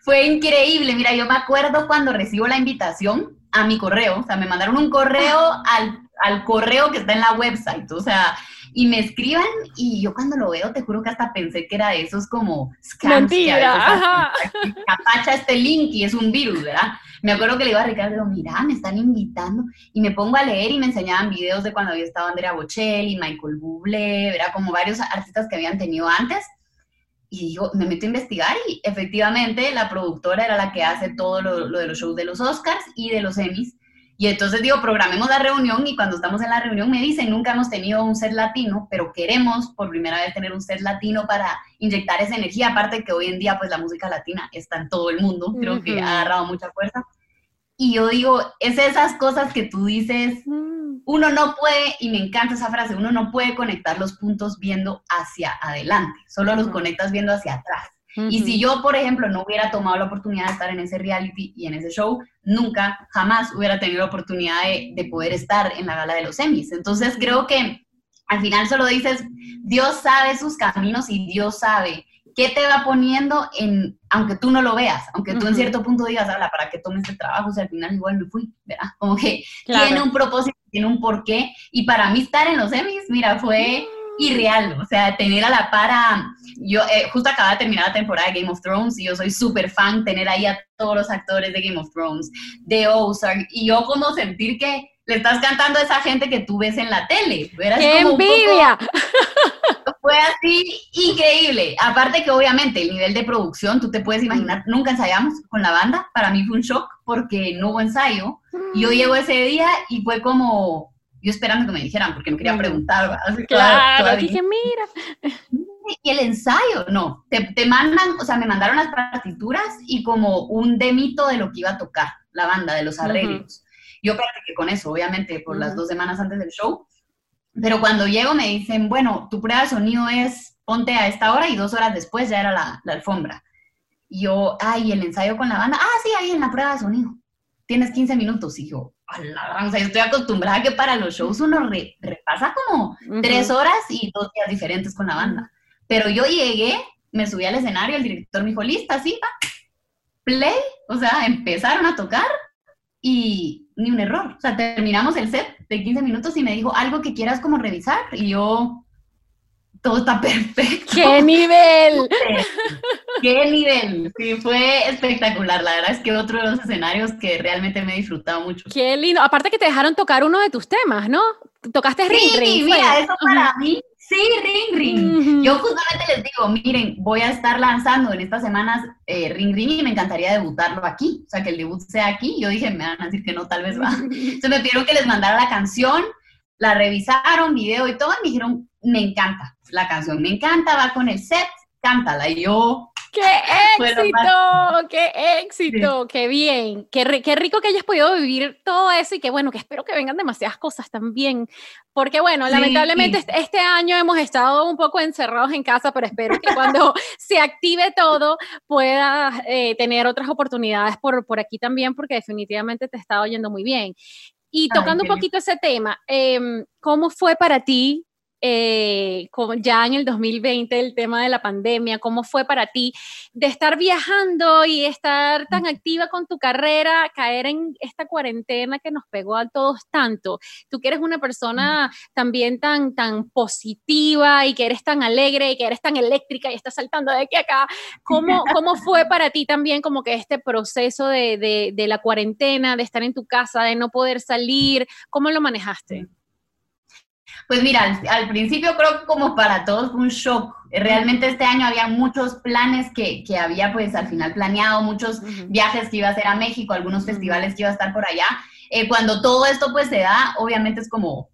[SPEAKER 2] Fue increíble. Mira, yo me acuerdo cuando recibo la invitación a mi correo, o sea, me mandaron un correo al, al correo que está en la website, o sea, y me escriban y yo cuando lo veo te juro que hasta pensé que era de esos como
[SPEAKER 1] scams Mentira,
[SPEAKER 2] capacha este link y es un virus, ¿verdad? Me acuerdo que le iba a Ricardo mira, me están invitando y me pongo a leer y me enseñaban videos de cuando había estado Andrea Bocelli, Michael Bublé, ¿verdad? Como varios artistas que habían tenido antes y digo, me meto a investigar y efectivamente la productora era la que hace todo lo, de los shows de los Oscars y de los Emmys. Y entonces digo, programemos la reunión y cuando estamos en la reunión me dicen, nunca hemos tenido un set latino, pero queremos por primera vez tener un set latino para inyectar esa energía, aparte que hoy en día pues la música latina está en todo el mundo, creo que ha agarrado mucha fuerza. Y yo digo, es esas cosas que tú dices, mm. uno no puede, y me encanta esa frase, uno no puede conectar los puntos viendo hacia adelante, solo los conectas viendo hacia atrás. Y si yo, por ejemplo, no hubiera tomado la oportunidad de estar en ese reality y en ese show, nunca, jamás hubiera tenido la oportunidad de, poder estar en la gala de los Emmys. Entonces creo que al final solo dices, Dios sabe sus caminos y Dios sabe qué te va poniendo en, aunque tú no lo veas, aunque tú en cierto punto digas, habla, ¿para qué tomes este trabajo? si al final igual me fui, ¿verdad? Como que tiene un propósito, tiene un porqué. Y para mí estar en los Emmys, mira, fue irreal, o sea, tener a la para, yo eh, justo acaba de terminar la temporada de Game of Thrones y yo soy súper fan, tener ahí a todos los actores de Game of Thrones, de Ozark, y yo como sentir que le estás cantando a esa gente que tú ves en la tele.
[SPEAKER 1] ¡Qué envidia!
[SPEAKER 2] fue así increíble. Aparte que obviamente el nivel de producción, tú te puedes imaginar, nunca ensayamos con la banda, para mí fue un shock porque no hubo ensayo. Y yo llego ese día y fue como, yo esperando que me dijeran, porque no quería preguntar.
[SPEAKER 1] claro, dije, mira.
[SPEAKER 2] Y el ensayo, no, te, te, mandan, o sea, me mandaron las partituras y como un demito de lo que iba a tocar la banda, de los arreglos. Yo practiqué con eso, obviamente, por las dos semanas antes del show. Pero cuando llego me dicen, bueno, tu prueba de sonido es ponte a esta hora y dos horas después ya era la, la alfombra. Y yo, ay, el ensayo con la banda, ah, sí, ahí en la prueba de sonido. Tienes 15 minutos. Y yo, o sea, yo estoy acostumbrada a que para los shows uno repasa como tres horas y dos días diferentes con la banda. Pero yo llegué, me subí al escenario, el director me dijo, lista, sí, va, play. O sea, empezaron a tocar y ni un error. O sea, terminamos el set de 15 minutos y me dijo algo que quieras como revisar y yo, todo está perfecto.
[SPEAKER 1] ¡Qué nivel!
[SPEAKER 2] ¡Qué nivel! Sí, fue espectacular. La verdad es que otro de los escenarios que realmente me he disfrutado mucho.
[SPEAKER 1] ¡Qué lindo! Aparte que te dejaron tocar uno de tus temas, ¿no? Tocaste Ring
[SPEAKER 2] sí,
[SPEAKER 1] Ring.
[SPEAKER 2] mira, eso para mí Sí, Ring Ring. Yo justamente les digo, miren, voy a estar lanzando en estas semanas eh, Ring Ring y me encantaría debutarlo aquí, o sea, que el debut sea aquí. Yo dije, me van a decir que no, tal vez va. Entonces me pidieron que les mandara la canción, la revisaron, video y todo, y me dijeron, me encanta la canción, me encanta, va con el set, cántala. Y yo,
[SPEAKER 1] ¡Qué éxito! ¡Qué éxito! ¡Qué bien! Qué, qué, rico que hayas podido vivir todo eso y que bueno, que espero que vengan demasiadas cosas también. Porque bueno, lamentablemente este, este año hemos estado un poco encerrados en casa, pero espero que cuando se active todo puedas eh, tener otras oportunidades por, por aquí también, porque definitivamente te está oyendo muy bien. Y tocando un poquito ese tema, em, ¿cómo fue para ti eh, ya en el 2020 el tema de la pandemia, ¿cómo fue para ti de estar viajando y estar tan activa con tu carrera, caer en esta cuarentena que nos pegó a todos tanto? Tú que eres una persona también tan, tan positiva y que eres tan alegre y que eres tan eléctrica y estás saltando de aquí a acá, ¿cómo, cómo fue para ti también como que este proceso de, de, de la cuarentena, de estar en tu casa, de no poder salir? ¿Cómo lo manejaste?
[SPEAKER 2] Pues mira, al, principio creo que como para todos fue un shock. Realmente este año había muchos planes que, que había pues al final planeado, muchos viajes que iba a hacer a México, algunos festivales que iba a estar por allá. Eh, cuando todo esto pues se da, obviamente es como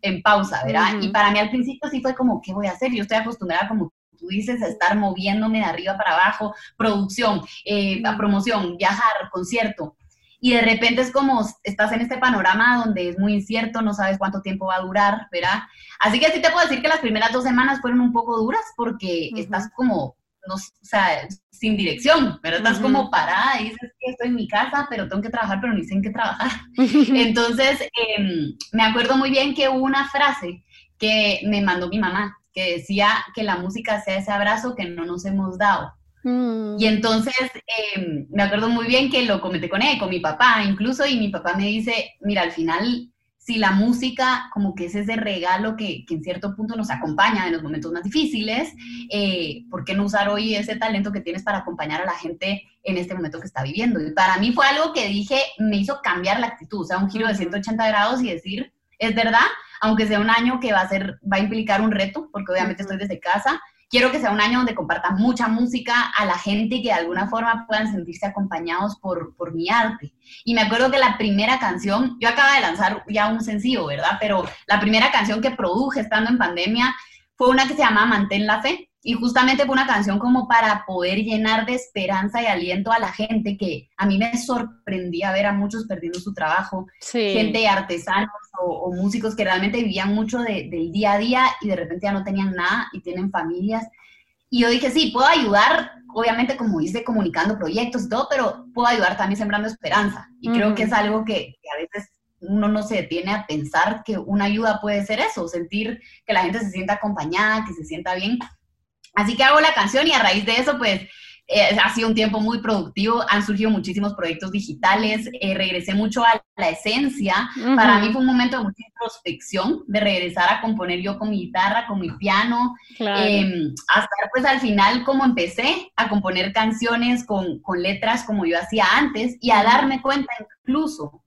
[SPEAKER 2] en pausa, ¿verdad? Y para mí al principio sí fue como, ¿qué voy a hacer? Yo estoy acostumbrada como tú dices, a estar moviéndome de arriba para abajo, producción, eh, promoción, viajar, concierto y de repente es como estás en este panorama donde es muy incierto, no sabes cuánto tiempo va a durar, ¿verdad? Así que sí te puedo decir que las primeras dos semanas fueron un poco duras porque estás como, no, o sea, sin dirección, pero estás como parada y dices que estoy en mi casa, pero tengo que trabajar, pero ni sé en qué trabajar. Entonces, em, me acuerdo muy bien que hubo una frase que me mandó mi mamá, que decía que la música sea ese abrazo que no nos hemos dado. Mm. Y entonces em, me acuerdo muy bien que lo comenté con él, con mi papá incluso, y mi papá me dice, mira, al final, si la música como que es ese regalo que, que en cierto punto nos acompaña en los momentos más difíciles, eh, ¿por qué no usar hoy ese talento que tienes para acompañar a la gente en este momento que está viviendo? Y para mí fue algo que dije, me hizo cambiar la actitud, o sea, un giro de 180 grados y decir, es verdad, aunque sea un año que va a ser, va a implicar un reto, porque obviamente estoy desde casa, quiero que sea un año donde comparta mucha música a la gente y que de alguna forma puedan sentirse acompañados por, por mi arte. Y me acuerdo que la primera canción, yo acaba de lanzar ya un sencillo, ¿verdad? Pero la primera canción que produje estando en pandemia fue una que se llama Mantén la Fe. Y justamente fue una canción como para poder llenar de esperanza y aliento a la gente que a mí me sorprendía ver a muchos perdiendo su trabajo, gente artesanos o, músicos que realmente vivían mucho del día a día y de repente ya no tenían nada y tienen familias. Y yo dije, sí, puedo ayudar, obviamente como dice, comunicando proyectos y todo, pero puedo ayudar también sembrando esperanza. Y creo que es algo que, que a veces uno no se detiene a pensar que una ayuda puede ser eso, sentir que la gente se sienta acompañada, que se sienta bien. Así que hago la canción y a raíz de eso, pues eh, ha sido un tiempo muy productivo, han surgido muchísimos proyectos digitales, eh, regresé mucho a la esencia. Para mí fue un momento de mucha introspección, de regresar a componer yo con mi guitarra, con mi piano, em, hasta pues al final como empecé a componer canciones con, con letras como yo hacía antes y a darme cuenta incluso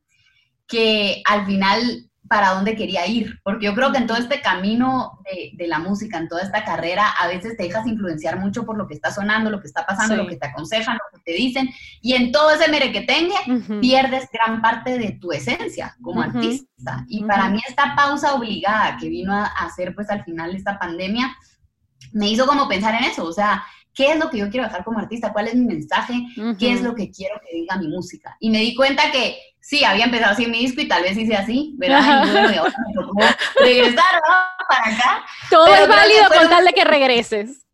[SPEAKER 2] que al final para dónde quería ir, porque yo creo que en todo este camino de, la música, en toda esta carrera, a veces te dejas influenciar mucho por lo que está sonando, lo que está pasando, lo que te aconsejan, lo que te dicen, y en todo ese merequetengue tenga pierdes gran parte de tu esencia como artista. Y para mí esta pausa obligada que vino a hacer pues al final esta pandemia, me hizo como pensar en eso, o sea, ¿qué es lo que yo quiero dejar como artista? ¿Cuál es mi mensaje? ¿Qué es lo que quiero que diga mi música? Y me di cuenta que sí, había empezado así mi disco y tal vez hice así, ¿verdad? Y bueno, ahora me tocó regresar para acá.
[SPEAKER 1] Todo es válido con tal de que regreses.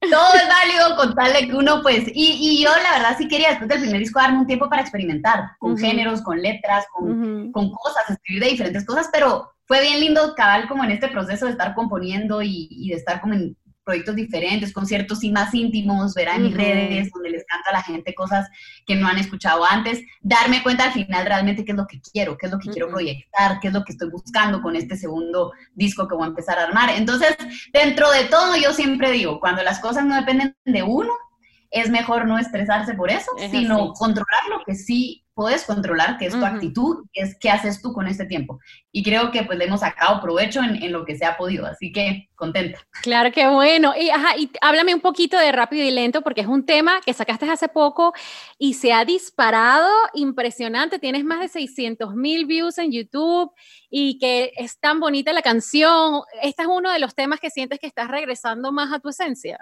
[SPEAKER 2] Todo es válido con tal de que uno, pues, y, y, yo la verdad sí quería después del primer disco darme un tiempo para experimentar con géneros, con letras, con, con, cosas, escribir de diferentes cosas, pero fue bien lindo cabal como en este proceso de estar componiendo y, y de estar como en, proyectos diferentes, conciertos y más íntimos, ver en mis redes, donde les canta a la gente cosas que no han escuchado antes, darme cuenta al final realmente qué es lo que quiero, qué es lo que quiero proyectar, qué es lo que estoy buscando con este segundo disco que voy a empezar a armar. Entonces, dentro de todo, yo siempre digo, cuando las cosas no dependen de uno, es mejor no estresarse por eso, sino controlar lo que sí puedes controlar, que es tu actitud, que es qué haces tú con este tiempo. Y creo que pues le hemos sacado provecho en, lo que se ha podido, así que contenta.
[SPEAKER 1] Claro que bueno. Y, ajá, y háblame un poquito de rápido y lento, porque es un tema que sacaste hace poco y se ha disparado impresionante. Tienes más de 600 mil views en YouTube y que es tan bonita la canción. Este es uno de los temas que sientes que estás regresando más a tu esencia.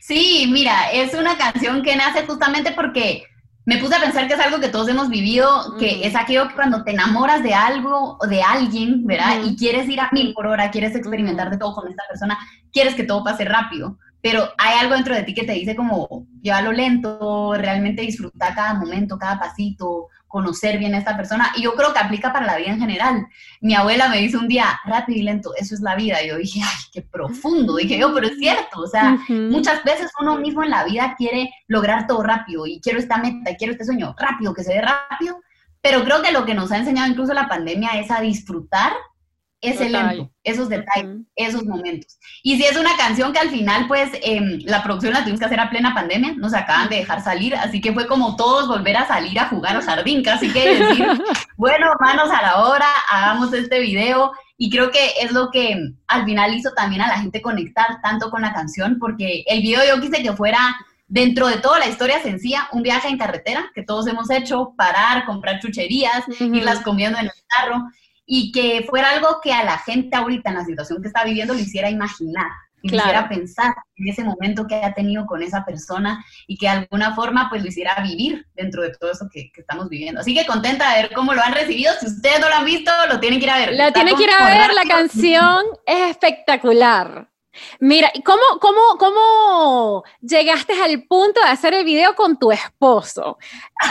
[SPEAKER 2] Sí, mira, es una canción que nace justamente porque me puse a pensar que es algo que todos hemos vivido, que es aquello que cuando te enamoras de algo o de alguien, ¿verdad? Y quieres ir a mil por hora, quieres experimentar de todo con esta persona, quieres que todo pase rápido, pero hay algo dentro de ti que te dice como, llévalo lento, realmente disfruta cada momento, cada pasito, conocer bien a esta persona. Y yo creo que aplica para la vida en general. Mi abuela me dice un día, rápido y lento, eso es la vida. Y yo dije, ay, qué profundo. Dije yo, pero es cierto. O sea, muchas veces uno mismo en la vida quiere lograr todo rápido y quiero esta meta y quiero este sueño rápido, que se ve rápido. Pero creo que lo que nos ha enseñado incluso la pandemia es a disfrutar ese lento, esos detalles, esos momentos. Y si es una canción que al final, pues, em, la producción la tuvimos que hacer a plena pandemia, nos acaban de dejar salir, así que fue como todos volver a salir a jugar al jardín, casi que decir, bueno, manos a la obra, hagamos este video. Y creo que es lo que al final hizo también a la gente conectar tanto con la canción, porque el video yo quise que fuera dentro de toda la historia sencilla, un viaje en carretera que todos hemos hecho, parar, comprar chucherías, irlas comiendo en el carro y que fuera algo que a la gente ahorita en la situación que está viviendo le hiciera imaginar, le hiciera pensar en ese momento que ha tenido con esa persona y que de alguna forma pues lo hiciera vivir dentro de todo eso que, estamos viviendo. Así que contenta de ver cómo lo han recibido. Si ustedes no lo han visto, lo tienen que ir a ver.
[SPEAKER 1] La tienen que ir a ver, la canción es espectacular. Mira, ¿cómo, cómo, ¿cómo llegaste al punto de hacer el video con tu esposo?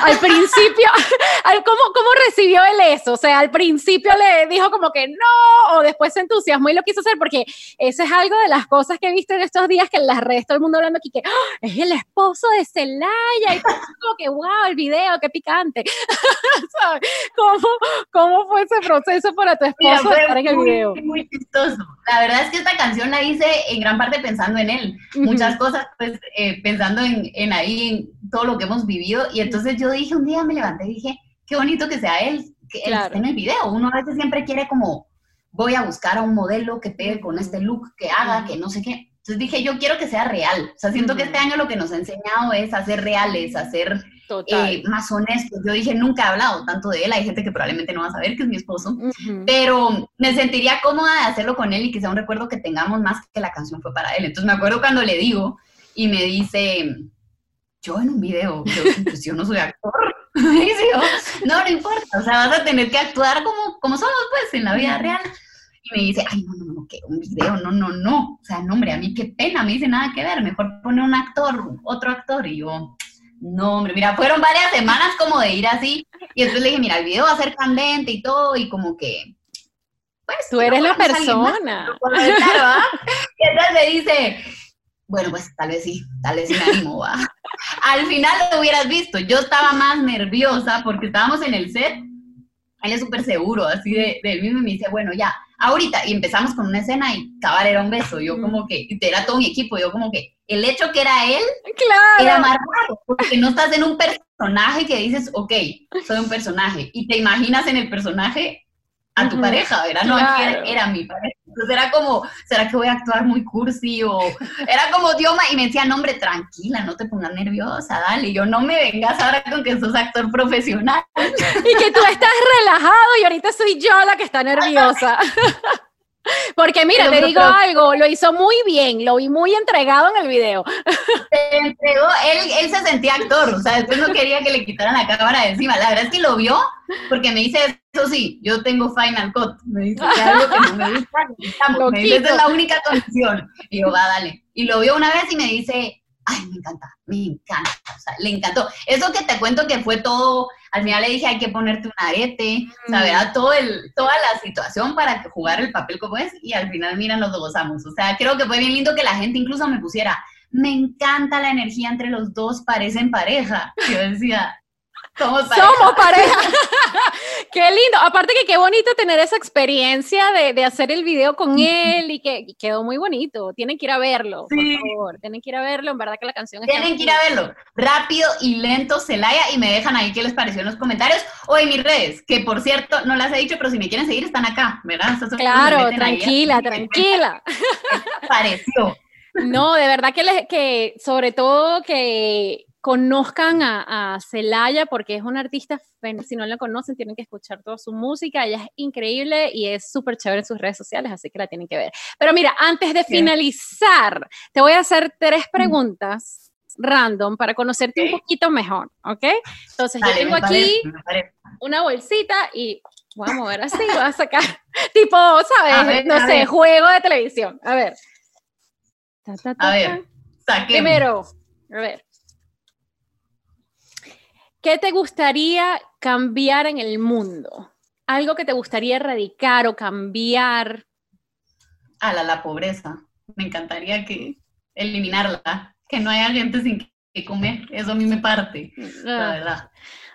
[SPEAKER 1] Al principio, ¿cómo, ¿cómo recibió él eso? O sea, al principio le dijo como que no, o después se entusiasmó y lo quiso hacer, porque eso es algo de las cosas que he visto en estos días, que en las redes todo el mundo hablando aquí, que ¡Ah! es el esposo de Celaya, y como que, wow, el video, qué picante. ¿Cómo, ¿Cómo fue ese proceso para tu esposo
[SPEAKER 2] estar en el video? Muy chistoso. La verdad es que esta canción la hice en gran parte pensando en él, muchas cosas, pues eh, pensando en, en, ahí, en todo lo que hemos vivido. Y entonces yo dije, un día me levanté y dije, qué bonito que sea él, que él esté en el video. Uno a veces siempre quiere como, voy a buscar a un modelo que pegue con este look, que haga, que no sé qué. Entonces dije, yo quiero que sea real. O sea, siento que este año lo que nos ha enseñado es a ser reales, a eh, más honesto. Yo dije, nunca he hablado tanto de él, hay gente que probablemente no va a saber que es mi esposo, pero me sentiría cómoda de hacerlo con él y que sea un recuerdo que tengamos más que la canción fue para él. Entonces me acuerdo cuando le digo y me dice, yo en un video, yo, pues yo no soy actor. no, no importa, o sea, vas a tener que actuar como, como somos pues en la vida real. Y me dice, ay, no, no, no, que un video, no, no, no. O sea, no, hombre, a mí qué pena, me dice nada que ver, mejor pone un actor, otro actor. Y yo, no, hombre, mira, fueron varias semanas como de ir así. Y después le dije, mira, el video va a ser candente y todo, y como que.
[SPEAKER 1] Pues, Tú eres la persona.
[SPEAKER 2] ¿ah? Y entonces me dice, bueno, pues tal vez sí, tal vez sí me animo, va. Al final lo hubieras visto, yo estaba más nerviosa porque estábamos en el set, él es súper seguro, así de, de él mismo, y me dice, bueno, ya, ahorita, y empezamos con una escena y cabal era un beso, yo como que, era todo mi equipo, yo como que, el hecho que era él,
[SPEAKER 1] claro.
[SPEAKER 2] era más raro, porque no estás en un personaje que dices, ok, soy un personaje, y te imaginas en el personaje a tu pareja, ¿verdad? No, era, mi pareja. Entonces era como, ¿será que voy a actuar muy cursi? O era como idioma y me decía, no, hombre, tranquila, no te pongas nerviosa, dale. Y yo, no me vengas ahora con que sos actor profesional.
[SPEAKER 1] Y que tú estás relajado y ahorita soy yo la que está nerviosa. Porque mira, te digo algo, lo hizo muy bien, lo vi muy entregado en el video.
[SPEAKER 2] Se entregó, él, él se sentía actor, o sea, después no quería que le quitaran la cámara de encima. La verdad es que lo vio, porque me dice, eso sí, yo tengo Final Cut. Me dice que algo que no me gusta, me dice, esa es la única condición. Y yo, va, dale. Y lo vio una vez y me dice, ay, me encanta, me encanta, o sea, le encantó. Eso que te cuento que fue todo, al final le dije, hay que ponerte un arete, o sea, Todo el, toda la situación para jugar el papel como es, y al final, mira, nos gozamos. O sea, creo que fue bien lindo que la gente incluso me pusiera, me encanta la energía entre los dos, parecen pareja. Yo decía, somos
[SPEAKER 1] pareja. qué lindo. Aparte que qué bonito tener esa experiencia de, de hacer el video con él y que quedó muy bonito. Tienen que ir a verlo, por favor. Tienen que ir a verlo. En verdad que la canción
[SPEAKER 2] Tienen que ir a verlo. Rápido y lento, Celaya. Y me dejan ahí qué les pareció en los comentarios o en mis redes, que por cierto, no las he dicho, pero si me quieren seguir, están acá, ¿verdad?
[SPEAKER 1] claro, tranquila, tranquila.
[SPEAKER 2] pareció.
[SPEAKER 1] No, de verdad que, les, que sobre todo que conozcan a, Celaya porque es una artista, si no la conocen, tienen que escuchar toda su música, ella es increíble y es súper chévere en sus redes sociales, así que la tienen que ver. Pero mira, antes de finalizar, te voy a hacer tres preguntas random para conocerte un poquito mejor, ¿ok? Entonces, yo tengo aquí una bolsita y voy a mover así, voy a sacar, tipo, ¿sabes? no sé, juego de televisión. A ver.
[SPEAKER 2] a ver,
[SPEAKER 1] Primero, a ver. ¿Qué te gustaría cambiar en el mundo? Algo que te gustaría erradicar o cambiar.
[SPEAKER 2] A la, la pobreza. Me encantaría que eliminarla, que no haya gente sin que comer. Eso a mí me parte, la ah. verdad.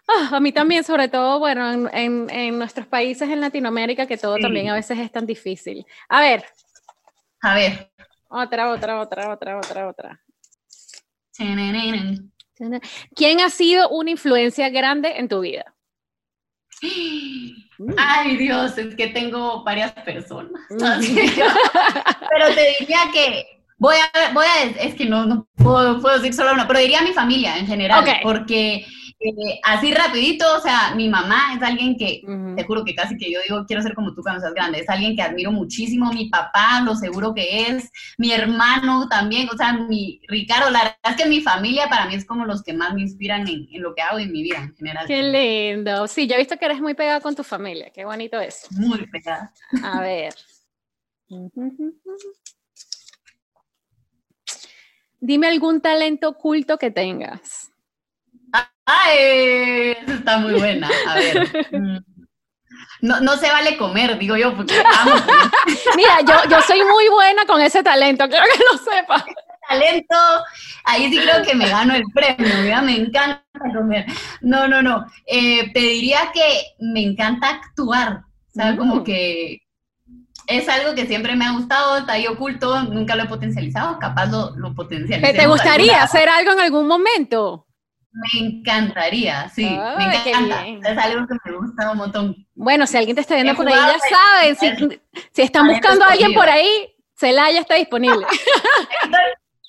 [SPEAKER 1] Ah, a mí también, sobre todo, bueno, en, nuestros países en Latinoamérica, que todo también a veces es tan difícil. A ver.
[SPEAKER 2] A ver.
[SPEAKER 1] Otra, otra, otra, otra, otra, otra. ¿Quién ha sido una influencia grande en tu vida?
[SPEAKER 2] Ay, Dios, es que tengo varias personas. pero te diría que voy a, voy a, es que no, puedo, decir solo una, pero diría mi familia en general, porque eh, así rapidito, o sea, mi mamá es alguien que, te juro que casi que yo digo, quiero ser como tú cuando seas grande, es alguien que admiro muchísimo, mi papá, lo seguro que es, mi hermano también, o sea, mi Ricardo, la verdad es que mi familia para mí es como los que más me inspiran en, en lo que hago en mi vida en general.
[SPEAKER 1] Qué lindo, sí, yo he visto que eres muy pegada con tu familia, qué bonito eso.
[SPEAKER 2] Muy pegada.
[SPEAKER 1] A ver. Dime algún talento oculto que tengas.
[SPEAKER 2] ¡Ay! Está muy buena. A ver. Mm. No, no se vale comer, digo yo, porque amo.
[SPEAKER 1] Mira, yo, yo soy muy buena con ese talento, quiero que lo sepa.
[SPEAKER 2] Talento, ahí sí creo que me gano el premio, mira, me encanta comer. No, no, no. Eh, te diría que me encanta actuar, ¿sabes? Como mm. que es algo que siempre me ha gustado, está ahí oculto, nunca lo he potencializado, capaz lo, lo potencializo.
[SPEAKER 1] ¿Te gustaría hacer algo en algún momento?
[SPEAKER 2] Me encantaría, sí, me encanta. Es algo que me gusta un montón.
[SPEAKER 1] Bueno, si alguien te está viendo por ahí, ya saben, si, si están buscando a alguien por ahí, Celaya está disponible.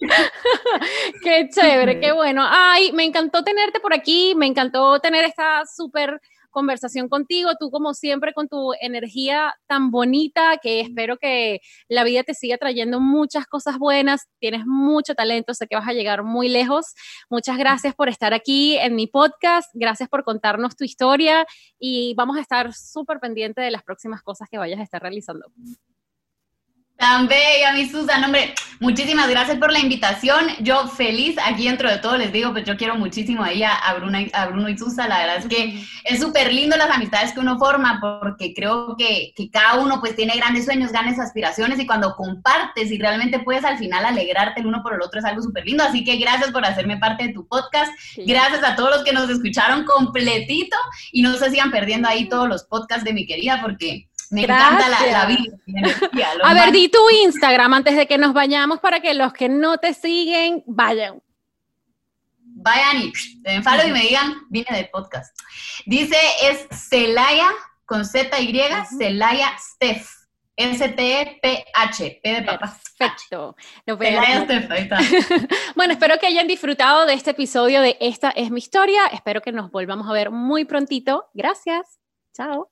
[SPEAKER 1] qué chévere, qué bueno. Ay, me encantó tenerte por aquí, me encantó tener esta súper conversación contigo, tú como siempre con tu energía tan bonita que espero que la vida te siga trayendo muchas cosas buenas, tienes mucho talento, sé que vas a llegar muy lejos. Muchas gracias por estar aquí en mi podcast, gracias por contarnos tu historia y vamos a estar súper pendientes de las próximas cosas que vayas a estar realizando.
[SPEAKER 2] Tan bella, mi Susan. Hombre, muchísimas gracias por la invitación. Yo feliz aquí dentro de todo, les digo, pues yo quiero muchísimo a ella, a, a Bruno y Susa. La verdad es que es súper lindo las amistades que uno forma porque creo que, que, cada uno pues tiene grandes sueños, grandes aspiraciones y cuando compartes y realmente puedes al final alegrarte el uno por el otro es algo súper lindo. Así que gracias por hacerme parte de tu podcast. Gracias a todos los que nos escucharon completito y no se sigan perdiendo ahí todos los podcasts de mi querida porque me encanta la, vida.
[SPEAKER 1] A ver, di tu Instagram antes de que nos vayamos para que los que no te siguen vayan.
[SPEAKER 2] Vayan y me follow y me digan, vine del podcast. Dice, es Celaya con Z-Y, Celaya Steph. S-T-E-P-H, P de papá.
[SPEAKER 1] Perfecto. bueno, espero que hayan disfrutado de este episodio de Esta es mi historia. Espero que nos volvamos a ver muy prontito. Gracias. Chao.